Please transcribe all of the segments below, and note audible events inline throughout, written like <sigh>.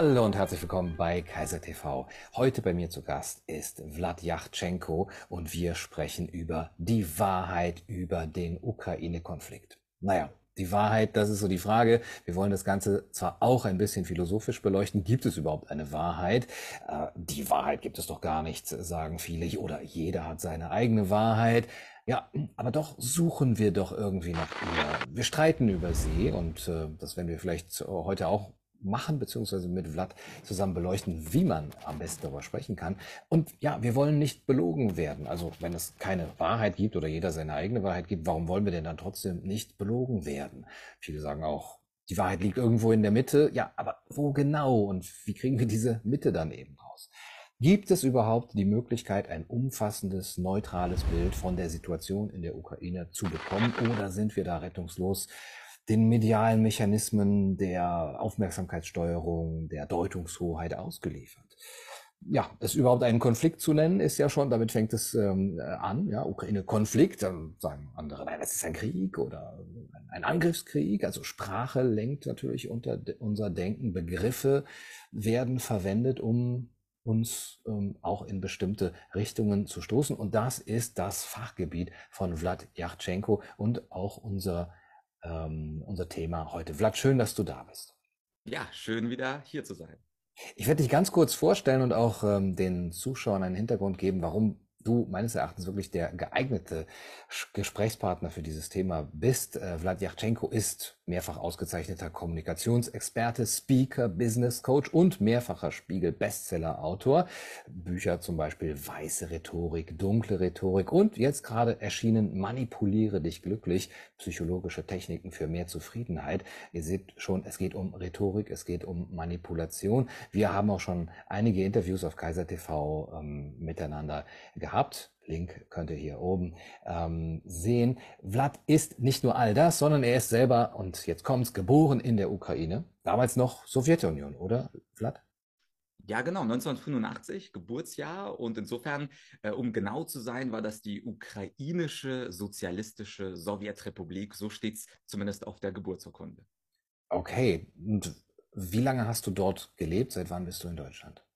Hallo und herzlich willkommen bei Kaiser TV. Heute bei mir zu Gast ist Vlad Yachtschenko und wir sprechen über die Wahrheit über den Ukraine-Konflikt. Naja, die Wahrheit, das ist so die Frage. Wir wollen das Ganze zwar auch ein bisschen philosophisch beleuchten. Gibt es überhaupt eine Wahrheit? Äh, die Wahrheit gibt es doch gar nicht, sagen viele. Oder jeder hat seine eigene Wahrheit. Ja, aber doch suchen wir doch irgendwie nach ihr. Wir streiten über sie und äh, das werden wir vielleicht heute auch machen, beziehungsweise mit Vlad zusammen beleuchten, wie man am besten darüber sprechen kann. Und ja, wir wollen nicht belogen werden. Also wenn es keine Wahrheit gibt oder jeder seine eigene Wahrheit gibt, warum wollen wir denn dann trotzdem nicht belogen werden? Viele sagen auch, die Wahrheit liegt irgendwo in der Mitte. Ja, aber wo genau und wie kriegen wir diese Mitte dann eben raus? Gibt es überhaupt die Möglichkeit, ein umfassendes, neutrales Bild von der Situation in der Ukraine zu bekommen oder sind wir da rettungslos den medialen Mechanismen der Aufmerksamkeitssteuerung, der Deutungshoheit ausgeliefert. Ja, es überhaupt einen Konflikt zu nennen, ist ja schon, damit fängt es ähm, an, ja, Ukraine-Konflikt, dann sagen andere, nein, das ist ein Krieg oder ein Angriffskrieg. Also Sprache lenkt natürlich unter unser Denken. Begriffe werden verwendet, um uns ähm, auch in bestimmte Richtungen zu stoßen. Und das ist das Fachgebiet von Vlad Yachtschenko und auch unser ähm, unser Thema heute. Vlad, schön, dass du da bist. Ja, schön wieder hier zu sein. Ich werde dich ganz kurz vorstellen und auch ähm, den Zuschauern einen Hintergrund geben, warum du meines Erachtens wirklich der geeignete Gesprächspartner für dieses Thema bist. Äh, Vlad Yachtschenko ist mehrfach ausgezeichneter Kommunikationsexperte, Speaker, Business Coach und mehrfacher Spiegel-Bestseller-Autor. Bücher zum Beispiel Weiße Rhetorik, Dunkle Rhetorik und jetzt gerade erschienen Manipuliere dich glücklich, psychologische Techniken für mehr Zufriedenheit. Ihr seht schon, es geht um Rhetorik, es geht um Manipulation. Wir haben auch schon einige Interviews auf Kaiser TV ähm, miteinander gehabt. Link könnt ihr hier oben ähm, sehen. Vlad ist nicht nur all das, sondern er ist selber, und jetzt kommt's, geboren in der Ukraine. Damals noch Sowjetunion, oder, Vlad? Ja, genau, 1985, Geburtsjahr. Und insofern, äh, um genau zu sein, war das die ukrainische sozialistische Sowjetrepublik. So steht's zumindest auf der Geburtsurkunde. Okay, und wie lange hast du dort gelebt? Seit wann bist du in Deutschland?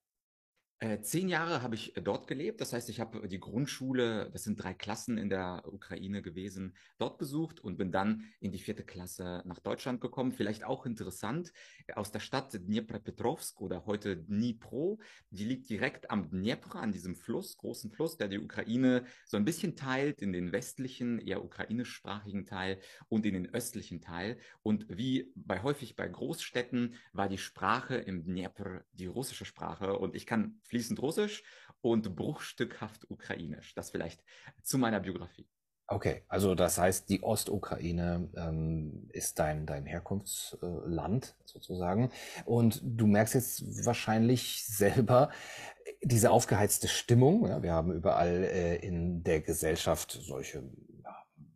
Äh, zehn Jahre habe ich äh, dort gelebt. Das heißt, ich habe die Grundschule, das sind drei Klassen in der Ukraine gewesen, dort besucht und bin dann in die vierte Klasse nach Deutschland gekommen. Vielleicht auch interessant, aus der Stadt Dnipropetrovsk oder heute Dnipro. Die liegt direkt am Dnepr, an diesem Fluss, großen Fluss, der die Ukraine so ein bisschen teilt in den westlichen, eher ukrainischsprachigen Teil und in den östlichen Teil. Und wie bei häufig bei Großstädten war die Sprache im Dnepr die russische Sprache. Und ich kann fließend Russisch und bruchstückhaft Ukrainisch. Das vielleicht zu meiner Biografie. Okay, also das heißt, die Ostukraine ähm, ist dein, dein Herkunftsland sozusagen. Und du merkst jetzt wahrscheinlich selber diese aufgeheizte Stimmung. Ja, wir haben überall äh, in der Gesellschaft solche ja,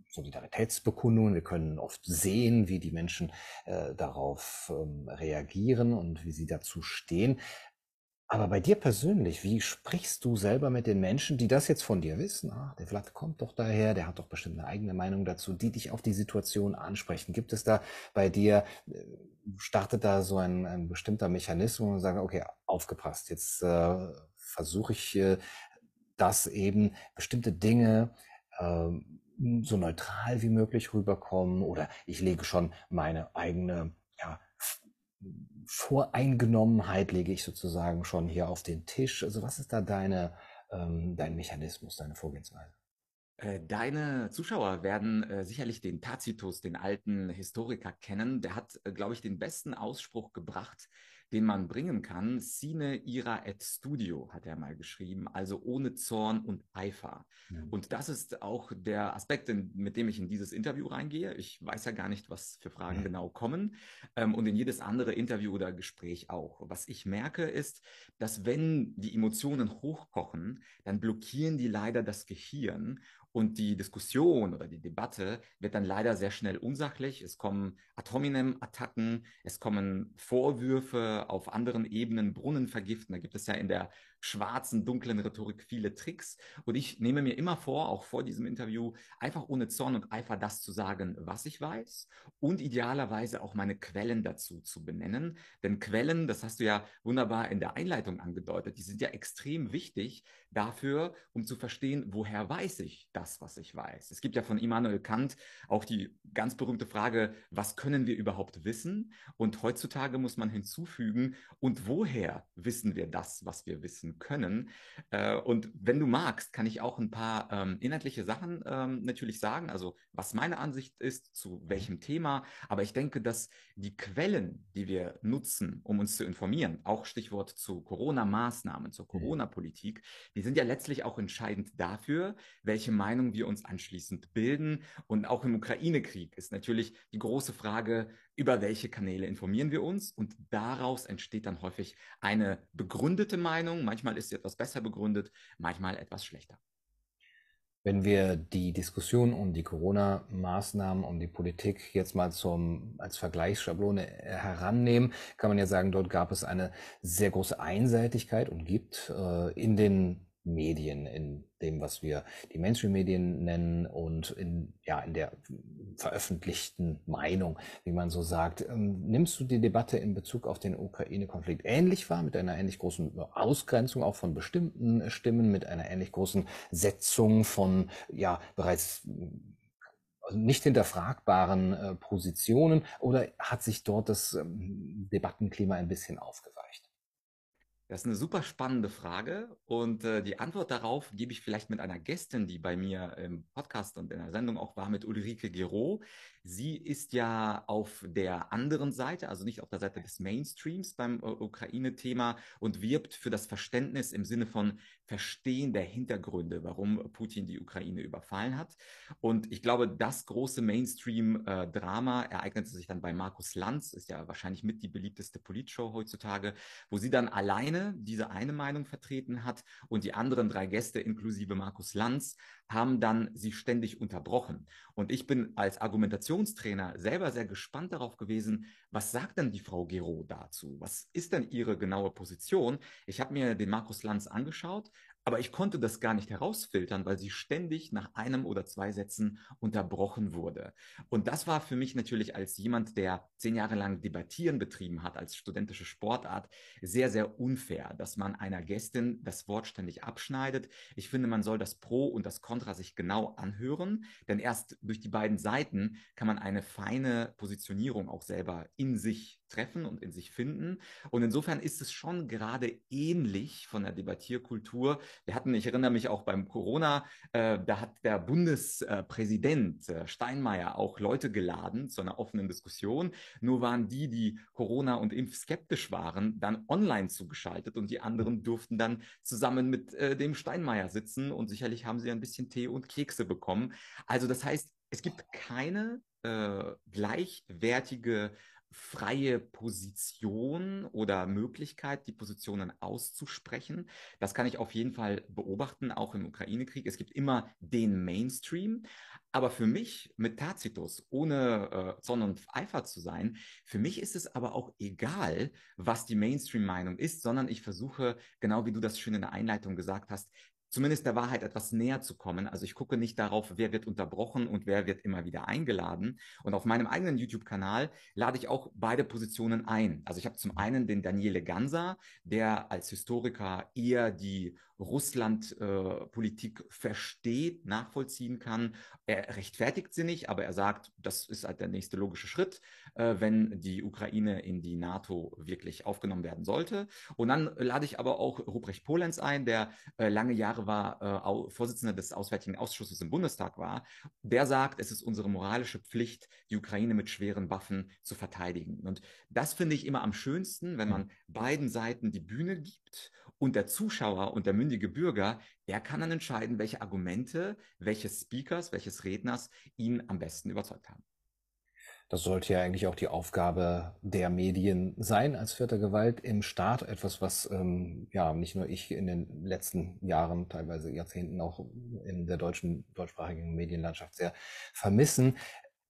Solidaritätsbekundungen. Wir können oft sehen, wie die Menschen äh, darauf ähm, reagieren und wie sie dazu stehen. Aber bei dir persönlich, wie sprichst du selber mit den Menschen, die das jetzt von dir wissen? Ah, der Vlad kommt doch daher, der hat doch bestimmt eine eigene Meinung dazu, die dich auf die Situation ansprechen. Gibt es da bei dir, äh, startet da so ein, ein bestimmter Mechanismus und sagen, okay, aufgepasst, jetzt äh, versuche ich äh, das eben, bestimmte Dinge äh, so neutral wie möglich rüberkommen oder ich lege schon meine eigene ja, Voreingenommenheit lege ich sozusagen schon hier auf den Tisch. Also was ist da deine, ähm, dein Mechanismus, deine Vorgehensweise? Äh, deine Zuschauer werden äh, sicherlich den Tacitus, den alten Historiker, kennen. Der hat, äh, glaube ich, den besten Ausspruch gebracht, den man bringen kann. Sine ira et studio, hat er mal geschrieben, also ohne Zorn und Eifer. Ja. Und das ist auch der Aspekt, mit dem ich in dieses Interview reingehe. Ich weiß ja gar nicht, was für Fragen ja. genau kommen ähm, und in jedes andere Interview oder Gespräch auch. Was ich merke, ist, dass wenn die Emotionen hochkochen, dann blockieren die leider das Gehirn und die Diskussion oder die Debatte wird dann leider sehr schnell unsachlich. Es kommen Ad hominem-Attacken, es kommen Vorwürfe auf anderen Ebenen, Brunnen vergiften. Da gibt es ja in der schwarzen, dunklen Rhetorik viele Tricks. Und ich nehme mir immer vor, auch vor diesem Interview, einfach ohne Zorn und Eifer das zu sagen, was ich weiß und idealerweise auch meine Quellen dazu zu benennen. Denn Quellen, das hast du ja wunderbar in der Einleitung angedeutet, die sind ja extrem wichtig dafür, um zu verstehen, woher weiß ich das, was ich weiß. Es gibt ja von Immanuel Kant auch die ganz berühmte Frage, was können wir überhaupt wissen? Und heutzutage muss man hinzufügen, und woher wissen wir das, was wir wissen können? Äh, und wenn du magst, kann ich auch ein paar ähm, inhaltliche Sachen ähm, natürlich sagen, also was meine Ansicht ist, zu welchem Thema. Aber ich denke, dass die Quellen, die wir nutzen, um uns zu informieren, auch Stichwort zu Corona-Maßnahmen, zur mhm. Corona-Politik, die sind ja letztlich auch entscheidend dafür, welche Meinung wir uns anschließend bilden. Und auch im Ukraine-Krieg ist natürlich die große Frage, über welche Kanäle informieren wir uns. Und daraus entsteht dann häufig eine begründete Meinung. Manchmal ist sie etwas besser begründet, manchmal etwas schlechter. Wenn wir die Diskussion um die Corona-Maßnahmen, um die Politik jetzt mal zum, als Vergleichsschablone herannehmen, kann man ja sagen, dort gab es eine sehr große Einseitigkeit und gibt äh, in den Medien, in dem, was wir die Mainstream-Medien nennen und in, ja, in der veröffentlichten Meinung, wie man so sagt. Ähm, nimmst du die Debatte in Bezug auf den Ukraine-Konflikt ähnlich wahr, mit einer ähnlich großen Ausgrenzung auch von bestimmten Stimmen, mit einer ähnlich großen Setzung von, ja, bereits nicht hinterfragbaren äh, Positionen oder hat sich dort das ähm, Debattenklima ein bisschen aufgeweicht? Das ist eine super spannende Frage und äh, die Antwort darauf gebe ich vielleicht mit einer Gästin, die bei mir im Podcast und in der Sendung auch war, mit Ulrike Gero. Sie ist ja auf der anderen Seite, also nicht auf der Seite des Mainstreams beim äh, Ukraine-Thema und wirbt für das Verständnis im Sinne von Verstehen der Hintergründe, warum Putin die Ukraine überfallen hat. Und ich glaube, das große Mainstream-Drama äh, ereignete sich dann bei Markus Lanz, ist ja wahrscheinlich mit die beliebteste Politshow heutzutage, wo sie dann alleine alleine diese eine Meinung vertreten hat und die anderen drei Gäste inklusive Markus Lanz haben dann sie ständig unterbrochen. Und ich bin als Argumentationstrainer selber sehr gespannt darauf gewesen, was sagt denn die Frau Gero dazu? Was ist denn ihre genaue Position? Ich habe mir den Markus Lanz angeschaut, aber ich konnte das gar nicht herausfiltern, weil sie ständig nach einem oder zwei Sätzen unterbrochen wurde. Und das war für mich natürlich als jemand, der zehn Jahre lang Debattieren betrieben hat, als studentische Sportart, sehr, sehr unfair, dass man einer Gästin das Wort ständig abschneidet. Ich finde, man soll das Pro und das Contra sich genau anhören, denn erst durch die beiden Seiten kann man eine feine Positionierung auch selber in sich treffen und in sich finden. Und insofern ist es schon gerade ähnlich von der Debattierkultur. Wir hatten, ich erinnere mich auch beim Corona, äh, da hat der Bundespräsident äh, Steinmeier auch Leute geladen zu einer offenen Diskussion. Nur waren die, die Corona und impfskeptisch waren, dann online zugeschaltet und die anderen durften dann zusammen mit äh, dem Steinmeier sitzen und sicherlich haben sie ein bisschen Tee und Kekse bekommen. Also das heißt, es gibt keine äh, gleichwertige freie Position oder Möglichkeit, die Positionen auszusprechen. Das kann ich auf jeden Fall beobachten, auch im Ukraine-Krieg. Es gibt immer den Mainstream. Aber für mich mit Tacitus, ohne äh, Zorn und Eifer zu sein, für mich ist es aber auch egal, was die Mainstream-Meinung ist, sondern ich versuche, genau wie du das schön in der Einleitung gesagt hast, zumindest der Wahrheit etwas näher zu kommen. Also ich gucke nicht darauf, wer wird unterbrochen und wer wird immer wieder eingeladen. Und auf meinem eigenen YouTube-Kanal lade ich auch beide Positionen ein. Also ich habe zum einen den Daniele Ganser, der als Historiker eher die Russland-Politik äh, versteht, nachvollziehen kann. Er rechtfertigt sie nicht, aber er sagt, das ist halt der nächste logische Schritt, äh, wenn die Ukraine in die NATO wirklich aufgenommen werden sollte. Und dann lade ich aber auch Ruprecht Polenz ein, der äh, lange Jahre war Vorsitzender des Auswärtigen Ausschusses im Bundestag war. Der sagt, es ist unsere moralische Pflicht, die Ukraine mit schweren Waffen zu verteidigen. Und das finde ich immer am schönsten, wenn man beiden Seiten die Bühne gibt und der Zuschauer und der mündige Bürger, der kann dann entscheiden, welche Argumente, welche Speakers, welches Redners ihn am besten überzeugt haben. Das sollte ja eigentlich auch die Aufgabe der Medien sein als vierte Gewalt im Staat. Etwas, was ähm, ja nicht nur ich in den letzten Jahren, teilweise Jahrzehnten auch in der deutschen deutschsprachigen Medienlandschaft sehr vermissen.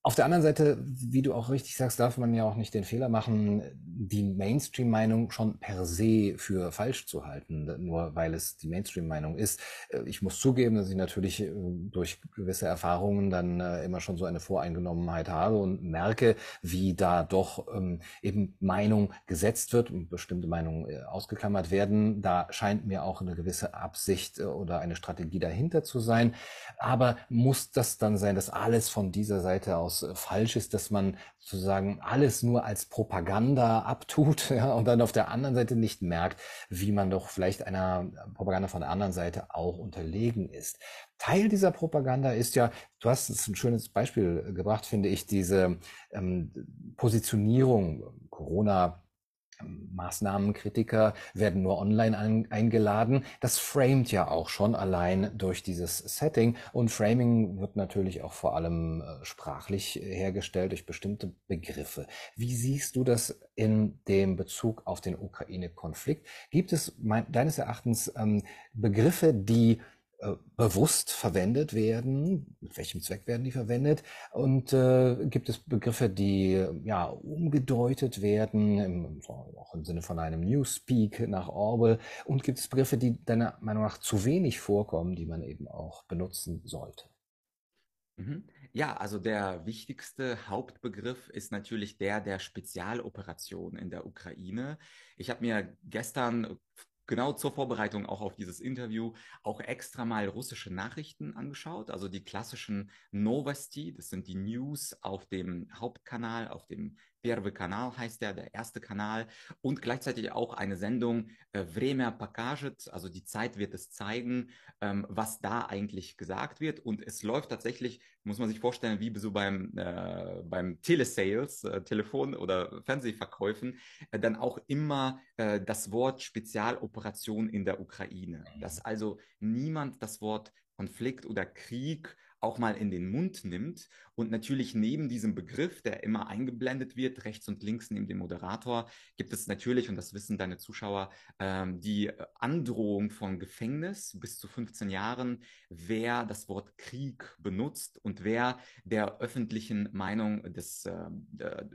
Auf der anderen Seite, wie du auch richtig sagst, darf man ja auch nicht den Fehler machen, die Mainstream-Meinung schon per se für falsch zu halten, nur weil es die Mainstream-Meinung ist. Äh, ich muss zugeben, dass ich natürlich äh, durch gewisse Erfahrungen dann äh, immer schon so eine Voreingenommenheit habe und merke, wie da doch ähm, eben Meinung gesetzt wird und bestimmte Meinungen ausgeklammert werden. Da scheint mir auch eine gewisse Absicht oder eine Strategie dahinter zu sein. Aber muss das dann sein, dass alles von dieser Seite aus äh, falsch ist, dass man sozusagen alles nur als Propaganda abtut <laughs> ja, und dann auf der anderen Seite nicht merkt, wie man doch vielleicht einer Propaganda von der anderen Seite auch unterlegen ist. Teil dieser Propaganda ist ja, du hast ein schönes Beispiel gebracht, finde ich, diese ähm, Positionierung Corona Maßnahmenkritiker werden nur online ein, eingeladen. Das framet ja auch schon allein durch dieses Setting. Und Framing wird natürlich auch vor allem äh, sprachlich hergestellt durch bestimmte Begriffe. Wie siehst du das in dem Bezug auf den Ukraine-Konflikt? Gibt es deines Erachtens ähm, Begriffe, die äh, bewusst verwendet werden? Mit welchem Zweck werden die verwendet? Und äh, gibt es Begriffe, die ja umgedeutet werden, im, auch im Sinne von einem Newspeak nach Orwell? Und gibt es Begriffe, die deiner Meinung nach zu wenig vorkommen, die man eben auch benutzen sollte? Mhm. Ja, also der wichtigste Hauptbegriff ist natürlich der der Spezialoperation in der Ukraine. Ich habe mir gestern genau zur Vorbereitung auch auf dieses Interview auch extra mal russische Nachrichten angeschaut, also die klassischen Novosti, das sind die News auf dem Hauptkanal, auf dem Первый Kanal heißt der, der erste Kanal und gleichzeitig auch eine Sendung äh, Время покажет, also die Zeit wird es zeigen, ähm, was da eigentlich gesagt wird und es läuft tatsächlich, muss man sich vorstellen, wie so beim, äh, beim Telesales, äh, Telefon- oder Fernsehverkäufen, äh, dann auch immer äh, das Wort Spezialoperation in der Ukraine, dass also niemand das Wort Konflikt oder Krieg auch mal in den Mund nimmt und natürlich neben diesem Begriff, der immer eingeblendet wird, rechts und links neben dem Moderator, gibt es natürlich, und das wissen deine Zuschauer, ähm, die Androhung von Gefängnis bis zu 15 Jahren, wer das Wort Krieg benutzt und wer der öffentlichen Meinung des, äh,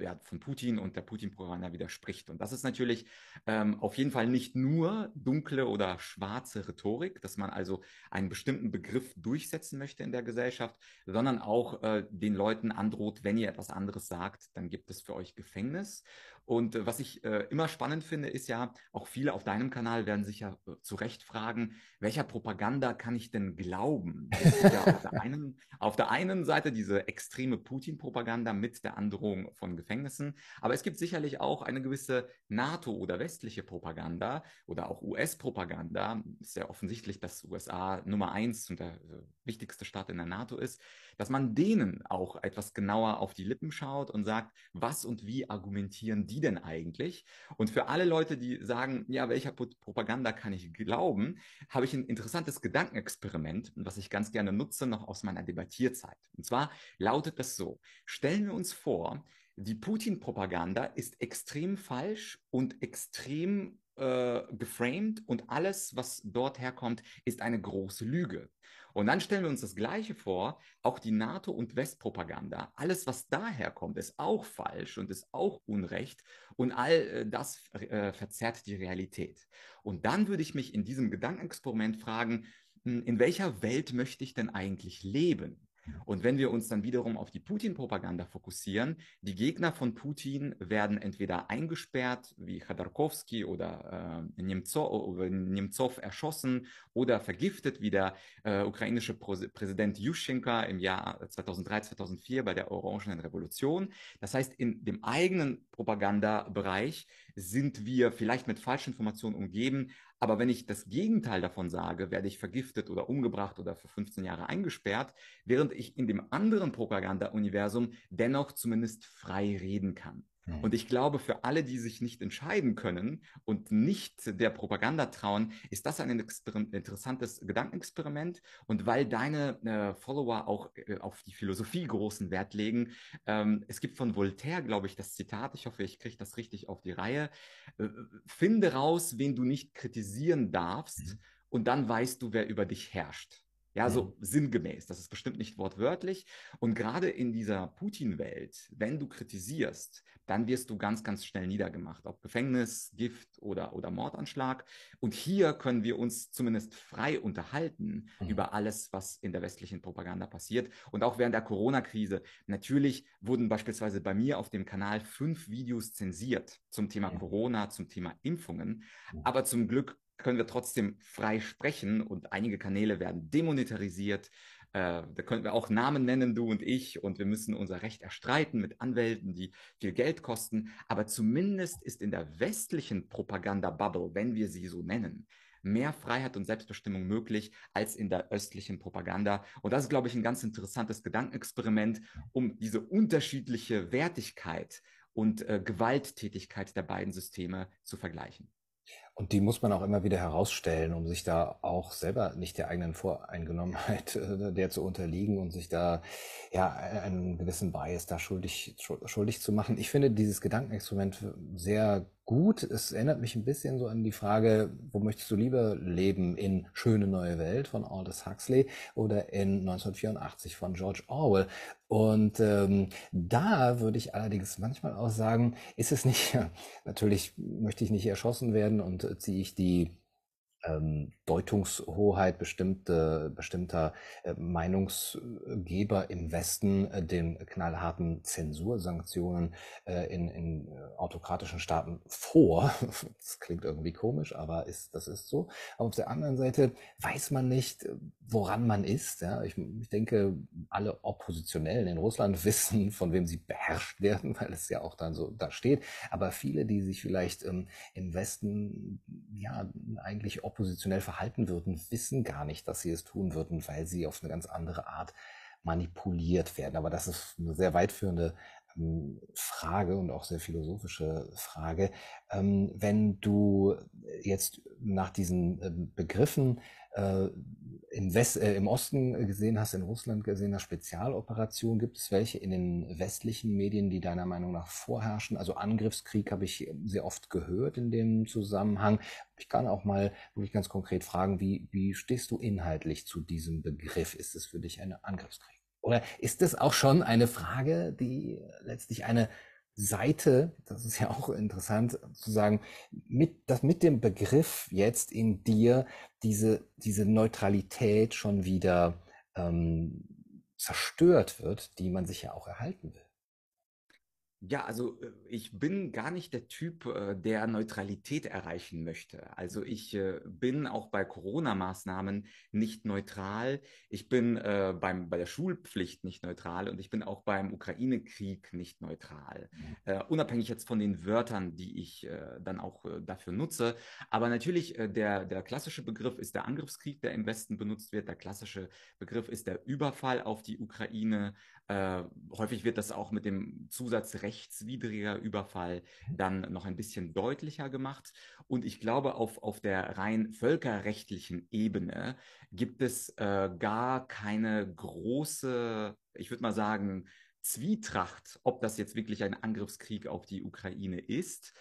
ja, von Putin und der Putin-Propaganda widerspricht. Und das ist natürlich ähm, auf jeden Fall nicht nur dunkle oder schwarze Rhetorik, dass man also einen bestimmten Begriff durchsetzen möchte in der Gesellschaft, sondern auch äh, den den Leuten androht, wenn ihr etwas anderes sagt, dann gibt es für euch Gefängnis. Und äh, was ich äh, immer spannend finde, ist ja, auch viele auf deinem Kanal werden sich ja äh, zu Recht fragen, welcher Propaganda kann ich denn glauben? Ja auf, der einen, auf der einen Seite diese extreme Putin-Propaganda mit der Androhung von Gefängnissen, aber es gibt sicherlich auch eine gewisse NATO- oder westliche Propaganda oder auch US-Propaganda. Ist ja offensichtlich, dass USA Nummer eins und der äh, wichtigste Staat in der NATO ist, dass man denen auch etwas genauer auf die Lippen schaut und sagt, was und wie argumentieren die denn eigentlich? Und für alle Leute, die sagen, ja, welcher Propaganda kann ich glauben, habe ich ein interessantes Gedankenexperiment, was ich ganz gerne nutze, noch aus meiner Debattierzeit. Und zwar lautet das so, stellen wir uns vor, die Putin-Propaganda ist extrem falsch und extrem äh, geframed und alles, was dort herkommt, ist eine große Lüge. Und dann stellen wir uns das Gleiche vor, auch die NATO- und Westpropaganda. Alles, was daherkommt, ist auch falsch und ist auch Unrecht und all äh, das äh, verzerrt die Realität. Und dann würde ich mich in diesem Gedankenexperiment fragen, hm, in welcher Welt möchte ich denn eigentlich leben? Und wenn wir uns dann wiederum auf die Putin-Propaganda fokussieren, die Gegner von Putin werden entweder eingesperrt, wie Khodorkovsky oder äh, Nemtsov, Nemtsov, erschossen oder vergiftet, wie der äh, ukrainische Pro Präsident Yushchenko im Jahr 2003, 2004 bei der Orangenen Revolution. Das heißt, in dem eigenen Propagandabereich sind wir vielleicht mit Falschinformationen umgeben, aber wenn ich das Gegenteil davon sage, werde ich vergiftet oder umgebracht oder für 15 Jahre eingesperrt, während ich in dem anderen Propaganda-Universum dennoch zumindest frei reden kann. Mhm. Und ich glaube, für alle, die sich nicht entscheiden können und nicht der Propaganda trauen, ist das ein interessantes Gedankenexperiment. Und weil deine äh, Follower auch äh, auf die Philosophie großen Wert legen, ähm, es gibt von Voltaire, glaube ich, das Zitat, ich hoffe, ich kriege das richtig auf die Reihe, äh, finde raus, wen du nicht kritisieren darfst, mhm. und dann weißt du, wer über dich herrscht. Ja, so mhm. sinngemäß. Das ist bestimmt nicht wortwörtlich. Und gerade in dieser Putin-Welt, wenn du kritisierst, dann wirst du ganz, ganz schnell niedergemacht, ob Gefängnis, Gift oder, oder Mordanschlag. Und hier können wir uns zumindest frei unterhalten mhm. über alles, was in der westlichen Propaganda passiert. Und auch während der Corona-Krise. Natürlich wurden beispielsweise bei mir auf dem Kanal fünf Videos zensiert zum Thema mhm. Corona, zum Thema Impfungen. Aber zum Glück können wir trotzdem frei sprechen und einige Kanäle werden demonetarisiert. Äh, da können wir auch Namen nennen, du und ich, und wir müssen unser Recht erstreiten mit Anwälten, die viel Geld kosten. Aber zumindest ist in der westlichen Propaganda-Bubble, wenn wir sie so nennen, mehr Freiheit und Selbstbestimmung möglich als in der östlichen Propaganda. Und das ist, glaube ich, ein ganz interessantes Gedankenexperiment, um diese unterschiedliche Wertigkeit und äh, Gewalttätigkeit der beiden Systeme zu vergleichen. Und die muss man auch immer wieder herausstellen, um sich da auch selber nicht der eigenen Voreingenommenheit <laughs> äh, der zu unterliegen und sich da ja einen gewissen Bias da schuldig, schuldig zu machen. Ich finde dieses Gedankenexperiment sehr gut. Es erinnert mich ein bisschen so an die Frage, wo möchtest du lieber leben? In Schöne neue Welt von Aldous Huxley oder in 1984 von George Orwell? Und ähm, da würde ich allerdings manchmal auch sagen, ist es nicht, <laughs> natürlich möchte ich nicht erschossen werden und äh, ziehe ich die ähm, Deutungshoheit bestimmte, bestimmter äh, Meinungsgeber im Westen äh, den knallharten Zensursanktionen äh, in, in äh, autokratischen Staaten vor. <laughs> Das klingt irgendwie komisch, aber ist, das ist so. Aber auf der anderen Seite weiß man nicht, woran man ist. Ja? Ich, ich denke, alle Oppositionellen in Russland <laughs> wissen, von wem sie beherrscht werden, weil es ja auch dann so da steht. Aber viele, die sich vielleicht ähm, im Westen ja eigentlich oppositionell verhalten würden, wissen gar nicht, dass sie es tun würden, weil sie auf eine ganz andere Art manipuliert werden. Aber das ist eine sehr weitführende Frage und auch sehr philosophische Frage. Ähm, wenn du jetzt nach diesen ähm, Begriffen äh, im, West, äh, im Osten gesehen hast, in Russland gesehen hast, Spezialoperationen, gibt es welche in den westlichen Medien, die deiner Meinung nach vorherrschen? Also Angriffskrieg habe ich sehr oft gehört in dem Zusammenhang. Ich kann auch mal wirklich ganz konkret fragen, wie, wie stehst du inhaltlich zu diesem Begriff? Ist es für dich ein Angriffskrieg? Oder ist es auch schon eine Frage, die letztlich eine Seite, das ist ja auch interessant zu sagen, mit, dass mit dem Begriff jetzt in dir diese, diese Neutralität schon wieder ähm, zerstört wird, die man sich ja auch erhalten will. Ja, also äh, ich bin gar nicht der Typ, äh, der Neutralität erreichen möchte. Also ich äh, bin auch bei Corona-Maßnahmen nicht neutral. Ich bin beim, bei der Schulpflicht nicht neutral und ich bin auch beim Ukraine-Krieg nicht neutral. Mhm. unabhängig jetzt von den Wörtern, die ich dann auch dafür nutze. Aber natürlich, der, der klassische Begriff ist der Angriffskrieg, der im Westen benutzt wird. Der klassische Begriff ist der Überfall auf die Ukraine. Äh, häufig wird das auch mit dem Zusatz rechtswidriger Überfall mhm. dann noch ein bisschen deutlicher gemacht. Und ich glaube, auf, auf der rein völkerrechtlichen Ebene gibt es äh, gar keine große, ich würde mal sagen, Zwietracht, ob das jetzt wirklich ein Angriffskrieg auf die Ukraine ist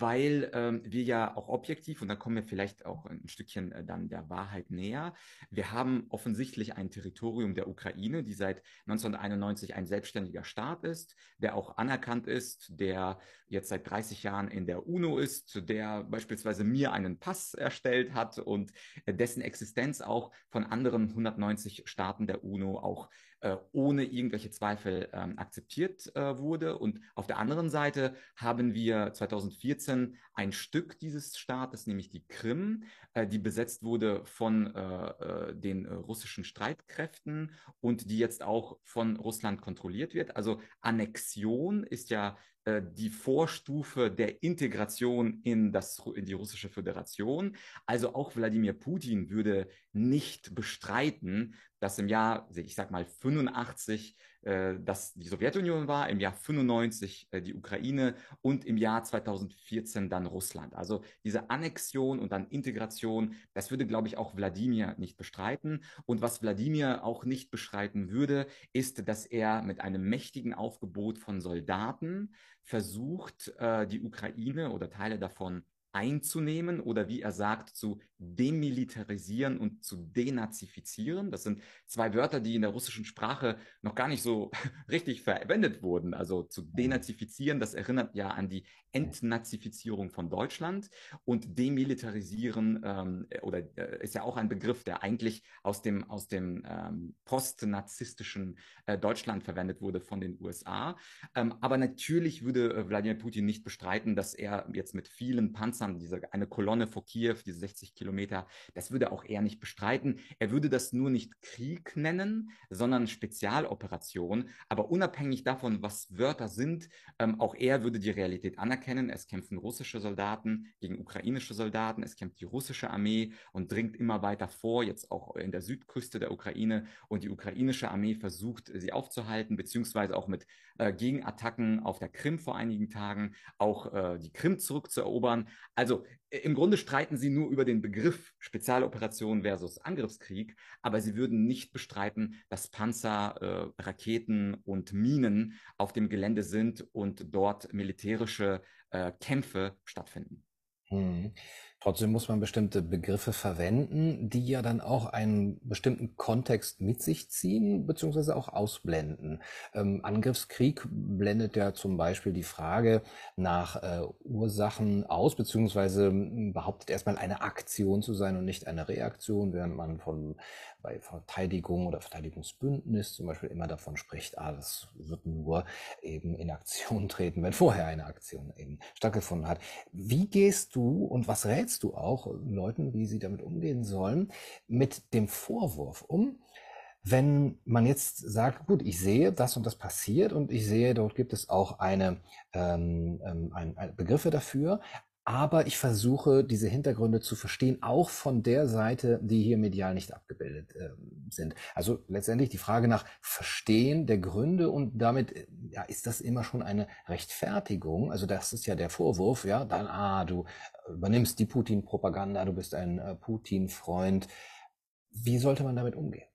weil ähm, wir ja auch objektiv, und da kommen wir vielleicht auch ein Stückchen äh, dann der Wahrheit näher, wir haben offensichtlich ein Territorium der Ukraine, die seit 1991 ein selbstständiger Staat ist, der auch anerkannt ist, der jetzt seit 30 Jahren in der UNO ist, der beispielsweise mir einen Pass erstellt hat und äh, dessen Existenz auch von anderen 190 Staaten der UNO auch äh, ohne irgendwelche Zweifel ähm, akzeptiert äh, wurde. Und auf der anderen Seite haben wir 2014 ein Stück dieses Staates, nämlich die Krim, äh, die besetzt wurde von äh, äh, den russischen Streitkräften und die jetzt auch von Russland kontrolliert wird. Also Annexion ist ja die Vorstufe der Integration in, das, in die russische Föderation. Also auch Wladimir Putin würde nicht bestreiten, dass im Jahr, ich sag mal 85, äh, dass die Sowjetunion war, im Jahr 95 äh, die Ukraine und im Jahr 2014 dann Russland. Also diese Annexion und dann Integration, das würde, glaube ich, auch Wladimir nicht bestreiten. Und was Wladimir auch nicht bestreiten würde, ist, dass er mit einem mächtigen Aufgebot von Soldaten versucht, äh, die Ukraine oder Teile davon einzunehmen oder wie er sagt, zu demilitarisieren und zu denazifizieren. Das sind zwei Wörter, die in der russischen Sprache noch gar nicht so <laughs> richtig verwendet wurden. Also zu denazifizieren, das erinnert ja an die Entnazifizierung von Deutschland und demilitarisieren ähm, oder äh, ist ja auch ein Begriff, der eigentlich aus dem, aus dem ähm, postnazistischen äh, Deutschland verwendet wurde von den USA. Ähm, aber natürlich würde äh, Wladimir Putin nicht bestreiten, dass er jetzt mit vielen Panzern, diese eine Kolonne vor Kiew, diese 60 Kilometer, das würde auch er nicht bestreiten. Er würde das nur nicht Krieg nennen, sondern Spezialoperation. Aber unabhängig davon, was Wörter sind, ähm, auch er würde die Realität anerkennen anerkennen. Es kämpfen russische Soldaten gegen ukrainische Soldaten. Es kämpft die russische Armee und dringt immer weiter vor, jetzt auch in der Südküste der Ukraine. Und die ukrainische Armee versucht, sie aufzuhalten, beziehungsweise auch mit äh, Gegenattacken auf der Krim vor einigen Tagen auch äh, die Krim zurückzuerobern. Also äh, im Grunde streiten sie nur über den Begriff Spezialoperation versus Angriffskrieg, aber sie würden nicht bestreiten, dass Panzer, äh, Raketen und Minen auf dem Gelände sind und dort militärische äh, Kämpfe stattfinden. Hm. Trotzdem muss man bestimmte Begriffe verwenden, die ja dann auch einen bestimmten Kontext mit sich ziehen, beziehungsweise auch ausblenden. Ähm, Angriffskrieg blendet ja zum Beispiel die Frage nach äh, Ursachen aus, beziehungsweise hm, behauptet erstmal eine Aktion zu sein und nicht eine Reaktion, während man von bei Verteidigung oder Verteidigungsbündnis zum Beispiel immer davon spricht, ah, das wird nur eben in Aktion <laughs> treten, wenn vorher eine Aktion eben stattgefunden hat. Wie gehst du und was rätst du auch Leuten, wie sie damit umgehen sollen, mit dem Vorwurf um? Wenn man jetzt sagt, gut, ich sehe, das und das passiert und ich sehe, dort gibt es auch eine, ähm, ähm ein, ein Begriffe dafür, aber ich versuche, diese Hintergründe zu verstehen, auch von der Seite, die hier medial nicht abgebildet äh, sind. Also letztendlich die Frage nach Verstehen der Gründe und damit äh, ja, ist das immer schon eine Rechtfertigung. Also das ist ja der Vorwurf, ja, dann, ah, du übernimmst die Putin-Propaganda, du bist ein äh, Putin-Freund. Wie sollte man damit umgehen?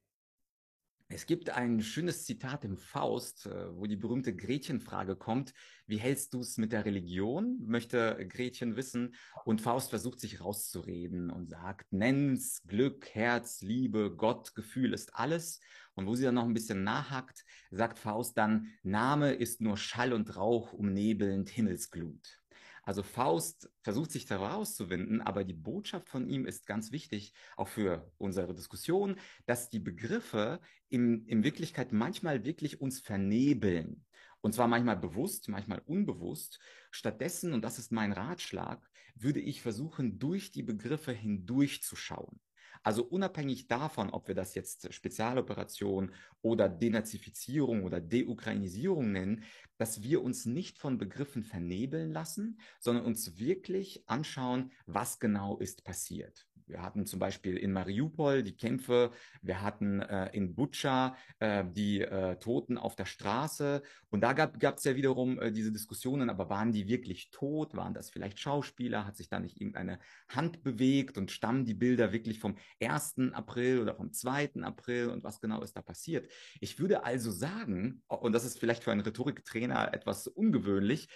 Es gibt ein schönes Zitat im Faust, äh, wo die berühmte Gretchenfrage kommt. Wie hältst du es mit der Religion? Möchte Gretchen wissen. Und Faust versucht sich rauszureden und sagt, nenn's Glück, Herz, Liebe, Gott, Gefühl ist alles. Und wo sie dann noch ein bisschen nachhackt, sagt Faust dann, Name ist nur Schall und Rauch umnebelnd Himmelsglut. Also Faust versucht sich da rauszuwinden, aber die Botschaft von ihm ist ganz wichtig, auch für unsere Diskussion, dass die Begriffe in, in Wirklichkeit manchmal wirklich uns vernebeln. Und zwar manchmal bewusst, manchmal unbewusst. Stattdessen, und das ist mein Ratschlag, würde ich versuchen, durch die Begriffe hindurchzuschauen. Also unabhängig davon, ob wir das jetzt Spezialoperation oder Denazifizierung oder Deukrainisierung nennen, dass wir uns nicht von Begriffen vernebeln lassen, sondern uns wirklich anschauen, was genau ist passiert. Wir hatten zum Beispiel in Mariupol die Kämpfe, wir hatten äh, in Butscha äh, die äh, Toten auf der Straße und da gab es ja wiederum äh, diese Diskussionen, aber waren die wirklich tot? Waren das vielleicht Schauspieler? Hat sich da nicht irgendeine Hand bewegt und stammen die Bilder wirklich vom 1. April oder vom 2. April und was genau ist da passiert? Ich würde also sagen, und das ist vielleicht für einen Rhetoriktrainer etwas ungewöhnlich,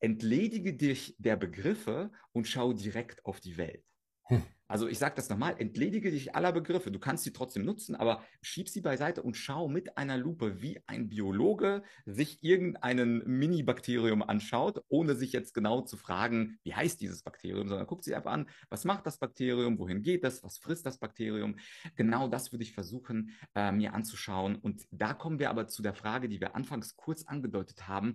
entledige dich der Begriffe und schau direkt auf die Welt. Hm. Also ich sage das nochmal, entledige dich aller Begriffe. Du kannst sie trotzdem nutzen, aber schieb sie beiseite und schau mit einer Lupe, wie ein Biologe sich irgendeinen Mini-Bakterium anschaut, ohne sich jetzt genau zu fragen, wie heißt dieses Bakterium, sondern guckt sie einfach an, was macht das Bakterium, wohin geht das, was frisst das Bakterium. Genau das würde ich versuchen, äh, mir anzuschauen. Und da kommen wir aber zu der Frage, die wir anfangs kurz angedeutet haben